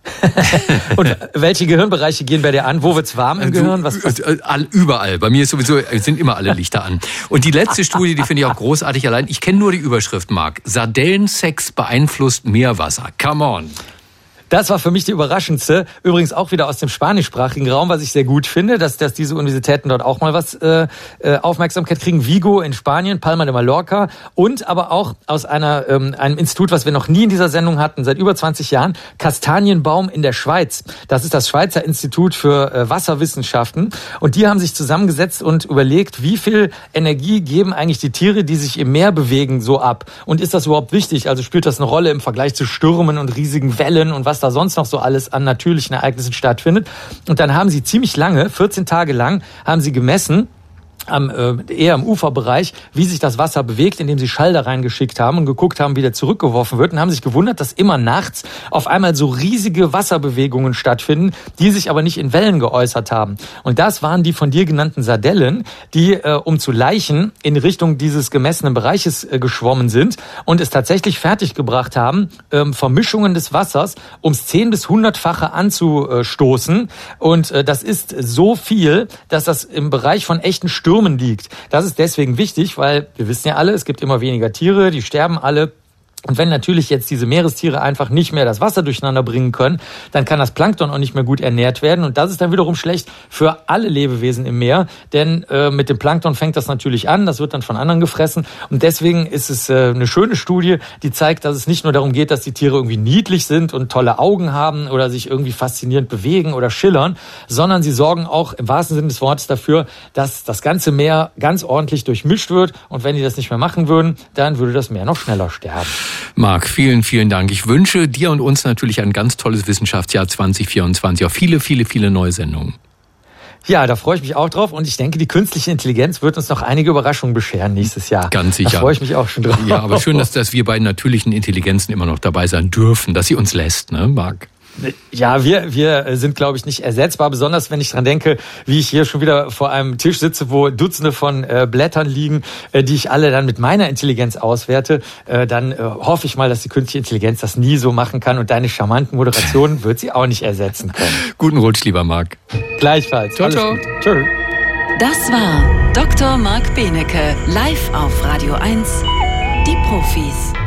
Und welche Gehirnbereiche gehen bei dir an? Wo wird's warm im Gehirn? Was, was? Äh, überall. Bei mir ist sowieso sind immer alle Lichter an. Und die letzte Studie, die finde ich auch großartig. Allein ich kenne nur die Überschrift, Marc. Sardellensex beeinflusst Meerwasser. Come on. Das war für mich die überraschendste. Übrigens auch wieder aus dem spanischsprachigen Raum, was ich sehr gut finde, dass, dass diese Universitäten dort auch mal was äh, äh, Aufmerksamkeit kriegen. Vigo in Spanien, Palma de Mallorca und aber auch aus einer, ähm, einem Institut, was wir noch nie in dieser Sendung hatten, seit über 20 Jahren, Kastanienbaum in der Schweiz. Das ist das Schweizer Institut für äh, Wasserwissenschaften. Und die haben sich zusammengesetzt und überlegt, wie viel Energie geben eigentlich die Tiere, die sich im Meer bewegen, so ab? Und ist das überhaupt wichtig? Also spielt das eine Rolle im Vergleich zu Stürmen und riesigen Wellen und was da sonst noch so alles an natürlichen Ereignissen stattfindet. Und dann haben sie ziemlich lange, 14 Tage lang, haben sie gemessen, am, äh, eher im Uferbereich, wie sich das Wasser bewegt, indem sie Schall da reingeschickt haben und geguckt haben, wie der zurückgeworfen wird und haben sich gewundert, dass immer nachts auf einmal so riesige Wasserbewegungen stattfinden, die sich aber nicht in Wellen geäußert haben. Und das waren die von dir genannten Sardellen, die, äh, um zu Leichen, in Richtung dieses gemessenen Bereiches äh, geschwommen sind und es tatsächlich fertiggebracht haben, ähm, Vermischungen des Wassers ums 10 bis 100-fache anzustoßen. Und äh, das ist so viel, dass das im Bereich von echten Stürmen Stürmen liegt. Das ist deswegen wichtig, weil wir wissen ja alle, es gibt immer weniger Tiere, die sterben alle und wenn natürlich jetzt diese Meerestiere einfach nicht mehr das Wasser durcheinander bringen können, dann kann das Plankton auch nicht mehr gut ernährt werden. Und das ist dann wiederum schlecht für alle Lebewesen im Meer. Denn äh, mit dem Plankton fängt das natürlich an, das wird dann von anderen gefressen. Und deswegen ist es äh, eine schöne Studie, die zeigt, dass es nicht nur darum geht, dass die Tiere irgendwie niedlich sind und tolle Augen haben oder sich irgendwie faszinierend bewegen oder schillern, sondern sie sorgen auch im wahrsten Sinne des Wortes dafür, dass das ganze Meer ganz ordentlich durchmischt wird. Und wenn die das nicht mehr machen würden, dann würde das Meer noch schneller sterben. Marc, vielen, vielen Dank. Ich wünsche dir und uns natürlich ein ganz tolles Wissenschaftsjahr 2024. Auf viele, viele, viele neue Sendungen. Ja, da freue ich mich auch drauf und ich denke, die künstliche Intelligenz wird uns noch einige Überraschungen bescheren nächstes Jahr. Ganz sicher. Da freue ich mich auch schon drauf. Ja, aber schön, dass, dass wir beiden natürlichen Intelligenzen immer noch dabei sein dürfen, dass sie uns lässt, ne, Marc? Ja, wir, wir sind, glaube ich, nicht ersetzbar, besonders wenn ich dran denke, wie ich hier schon wieder vor einem Tisch sitze, wo Dutzende von äh, Blättern liegen, äh, die ich alle dann mit meiner Intelligenz auswerte. Äh, dann äh, hoffe ich mal, dass die künstliche Intelligenz das nie so machen kann und deine charmanten Moderationen wird sie auch nicht ersetzen können. Guten Rutsch, lieber Marc. Gleichfalls. Ciao, Alles ciao. Tschö. Das war Dr. Marc Benecke, live auf Radio 1, die Profis.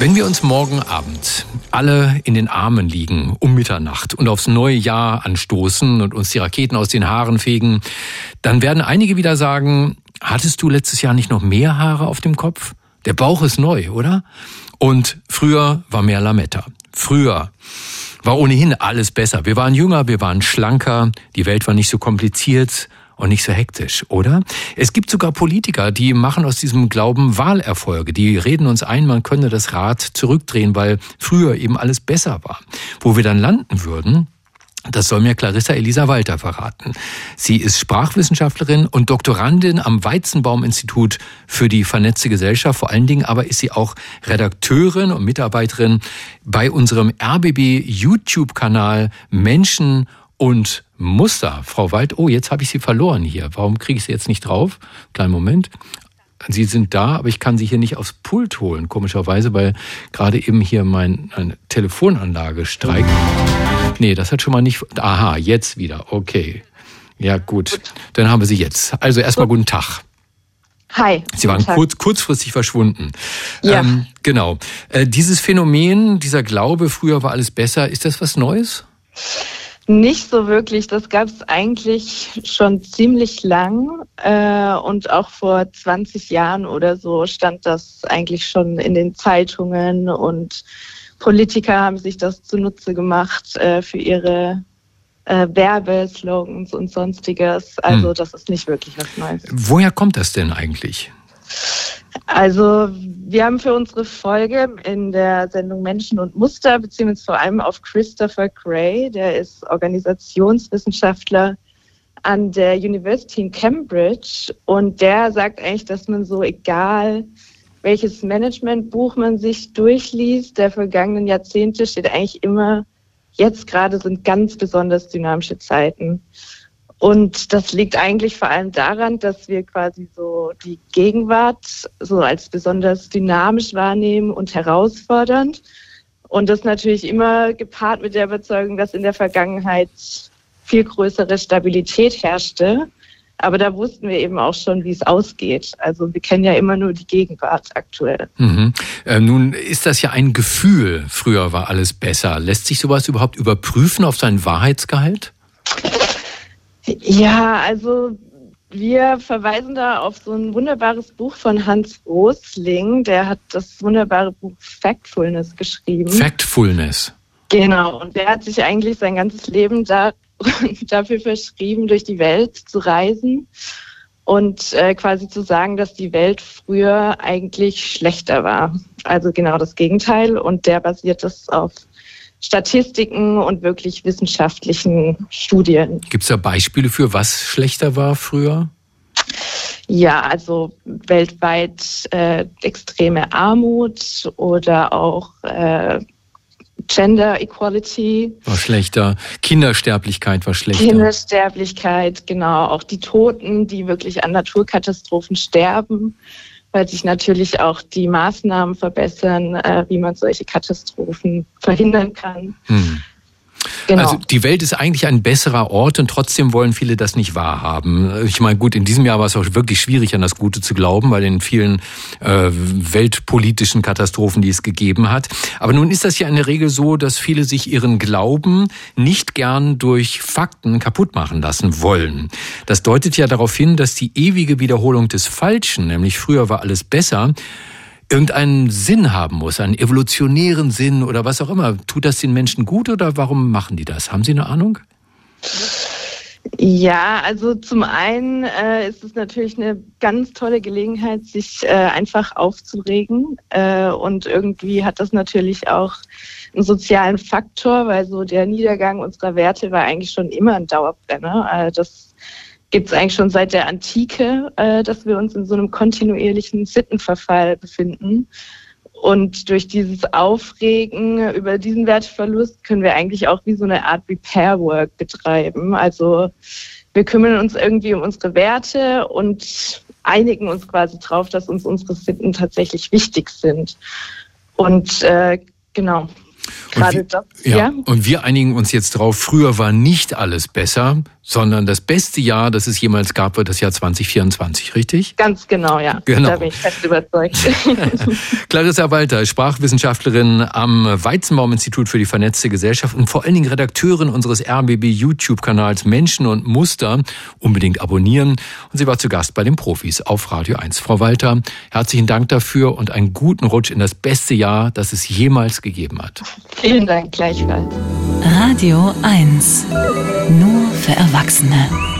Wenn wir uns morgen Abend alle in den Armen liegen um Mitternacht und aufs neue Jahr anstoßen und uns die Raketen aus den Haaren fegen, dann werden einige wieder sagen, hattest du letztes Jahr nicht noch mehr Haare auf dem Kopf? Der Bauch ist neu, oder? Und früher war mehr Lametta. Früher war ohnehin alles besser. Wir waren jünger, wir waren schlanker, die Welt war nicht so kompliziert und nicht so hektisch, oder? Es gibt sogar Politiker, die machen aus diesem Glauben Wahlerfolge. Die reden uns ein, man könne das Rad zurückdrehen, weil früher eben alles besser war. Wo wir dann landen würden, das soll mir Clarissa Elisa Walter verraten. Sie ist Sprachwissenschaftlerin und Doktorandin am Weizenbaum-Institut für die vernetzte Gesellschaft. Vor allen Dingen aber ist sie auch Redakteurin und Mitarbeiterin bei unserem RBB YouTube-Kanal Menschen und Muster. Frau Wald, oh, jetzt habe ich sie verloren hier. Warum kriege ich sie jetzt nicht drauf? Kleinen Moment. Sie sind da, aber ich kann Sie hier nicht aufs Pult holen, komischerweise, weil gerade eben hier mein, meine Telefonanlage streikt. Nee, das hat schon mal nicht. Aha, jetzt wieder. Okay. Ja, gut. Dann haben wir Sie jetzt. Also erstmal guten Tag. Hi. Sie waren kurz, kurzfristig verschwunden. Ja. Ähm, genau. Äh, dieses Phänomen, dieser Glaube, früher war alles besser, ist das was Neues? Nicht so wirklich. Das gab es eigentlich schon ziemlich lang. Äh, und auch vor 20 Jahren oder so stand das eigentlich schon in den Zeitungen und Politiker haben sich das zunutze gemacht äh, für ihre äh, Werbeslogans und sonstiges. Also hm. das ist nicht wirklich was Neues. Woher kommt das denn eigentlich? Also wir haben für unsere Folge in der Sendung Menschen und Muster beziehungsweise vor allem auf Christopher Gray, der ist Organisationswissenschaftler an der University in Cambridge und der sagt eigentlich, dass man so egal welches Managementbuch man sich durchliest der vergangenen Jahrzehnte, steht eigentlich immer, jetzt gerade sind ganz besonders dynamische Zeiten. Und das liegt eigentlich vor allem daran, dass wir quasi so die Gegenwart so als besonders dynamisch wahrnehmen und herausfordernd. Und das natürlich immer gepaart mit der Überzeugung, dass in der Vergangenheit viel größere Stabilität herrschte. Aber da wussten wir eben auch schon, wie es ausgeht. Also wir kennen ja immer nur die Gegenwart aktuell. Mhm. Äh, nun ist das ja ein Gefühl. Früher war alles besser. Lässt sich sowas überhaupt überprüfen auf seinen Wahrheitsgehalt? Ja, also wir verweisen da auf so ein wunderbares Buch von Hans Rosling. Der hat das wunderbare Buch Factfulness geschrieben. Factfulness. Genau. Und der hat sich eigentlich sein ganzes Leben da dafür verschrieben, durch die Welt zu reisen und äh, quasi zu sagen, dass die Welt früher eigentlich schlechter war. Also genau das Gegenteil. Und der basiert das auf Statistiken und wirklich wissenschaftlichen Studien. Gibt es da Beispiele für, was schlechter war früher? Ja, also weltweit äh, extreme Armut oder auch äh, Gender Equality. War schlechter. Kindersterblichkeit war schlechter. Kindersterblichkeit, genau. Auch die Toten, die wirklich an Naturkatastrophen sterben, weil sich natürlich auch die Maßnahmen verbessern, äh, wie man solche Katastrophen verhindern kann. Hm. Genau. Also die Welt ist eigentlich ein besserer Ort und trotzdem wollen viele das nicht wahrhaben. Ich meine, gut, in diesem Jahr war es auch wirklich schwierig, an das Gute zu glauben, bei den vielen äh, weltpolitischen Katastrophen, die es gegeben hat. Aber nun ist das ja in der Regel so, dass viele sich ihren Glauben nicht gern durch Fakten kaputt machen lassen wollen. Das deutet ja darauf hin, dass die ewige Wiederholung des Falschen, nämlich früher war alles besser, irgendeinen Sinn haben muss, einen evolutionären Sinn oder was auch immer. Tut das den Menschen gut oder warum machen die das? Haben Sie eine Ahnung? Ja, also zum einen äh, ist es natürlich eine ganz tolle Gelegenheit, sich äh, einfach aufzuregen. Äh, und irgendwie hat das natürlich auch einen sozialen Faktor, weil so der Niedergang unserer Werte war eigentlich schon immer ein Dauerbrenner. Äh, das gibt es eigentlich schon seit der Antike, äh, dass wir uns in so einem kontinuierlichen Sittenverfall befinden. Und durch dieses Aufregen über diesen Wertverlust können wir eigentlich auch wie so eine Art Repair Work betreiben. Also wir kümmern uns irgendwie um unsere Werte und einigen uns quasi drauf, dass uns unsere Sitten tatsächlich wichtig sind. Und äh, genau. Gerade das, ja. ja. Und wir einigen uns jetzt drauf, früher war nicht alles besser, sondern das beste Jahr, das es jemals gab, war das Jahr 2024, richtig? Ganz genau, ja. Genau. Da bin ich fest überzeugt. Clarissa Walter, Sprachwissenschaftlerin am Weizenbaum-Institut für die vernetzte Gesellschaft und vor allen Dingen Redakteurin unseres RBB YouTube-Kanals Menschen und Muster. Unbedingt abonnieren. Und sie war zu Gast bei den Profis auf Radio 1. Frau Walter, herzlichen Dank dafür und einen guten Rutsch in das beste Jahr, das es jemals gegeben hat. Vielen Dank, gleichfalls. Radio 1. Nur für Erwachsene.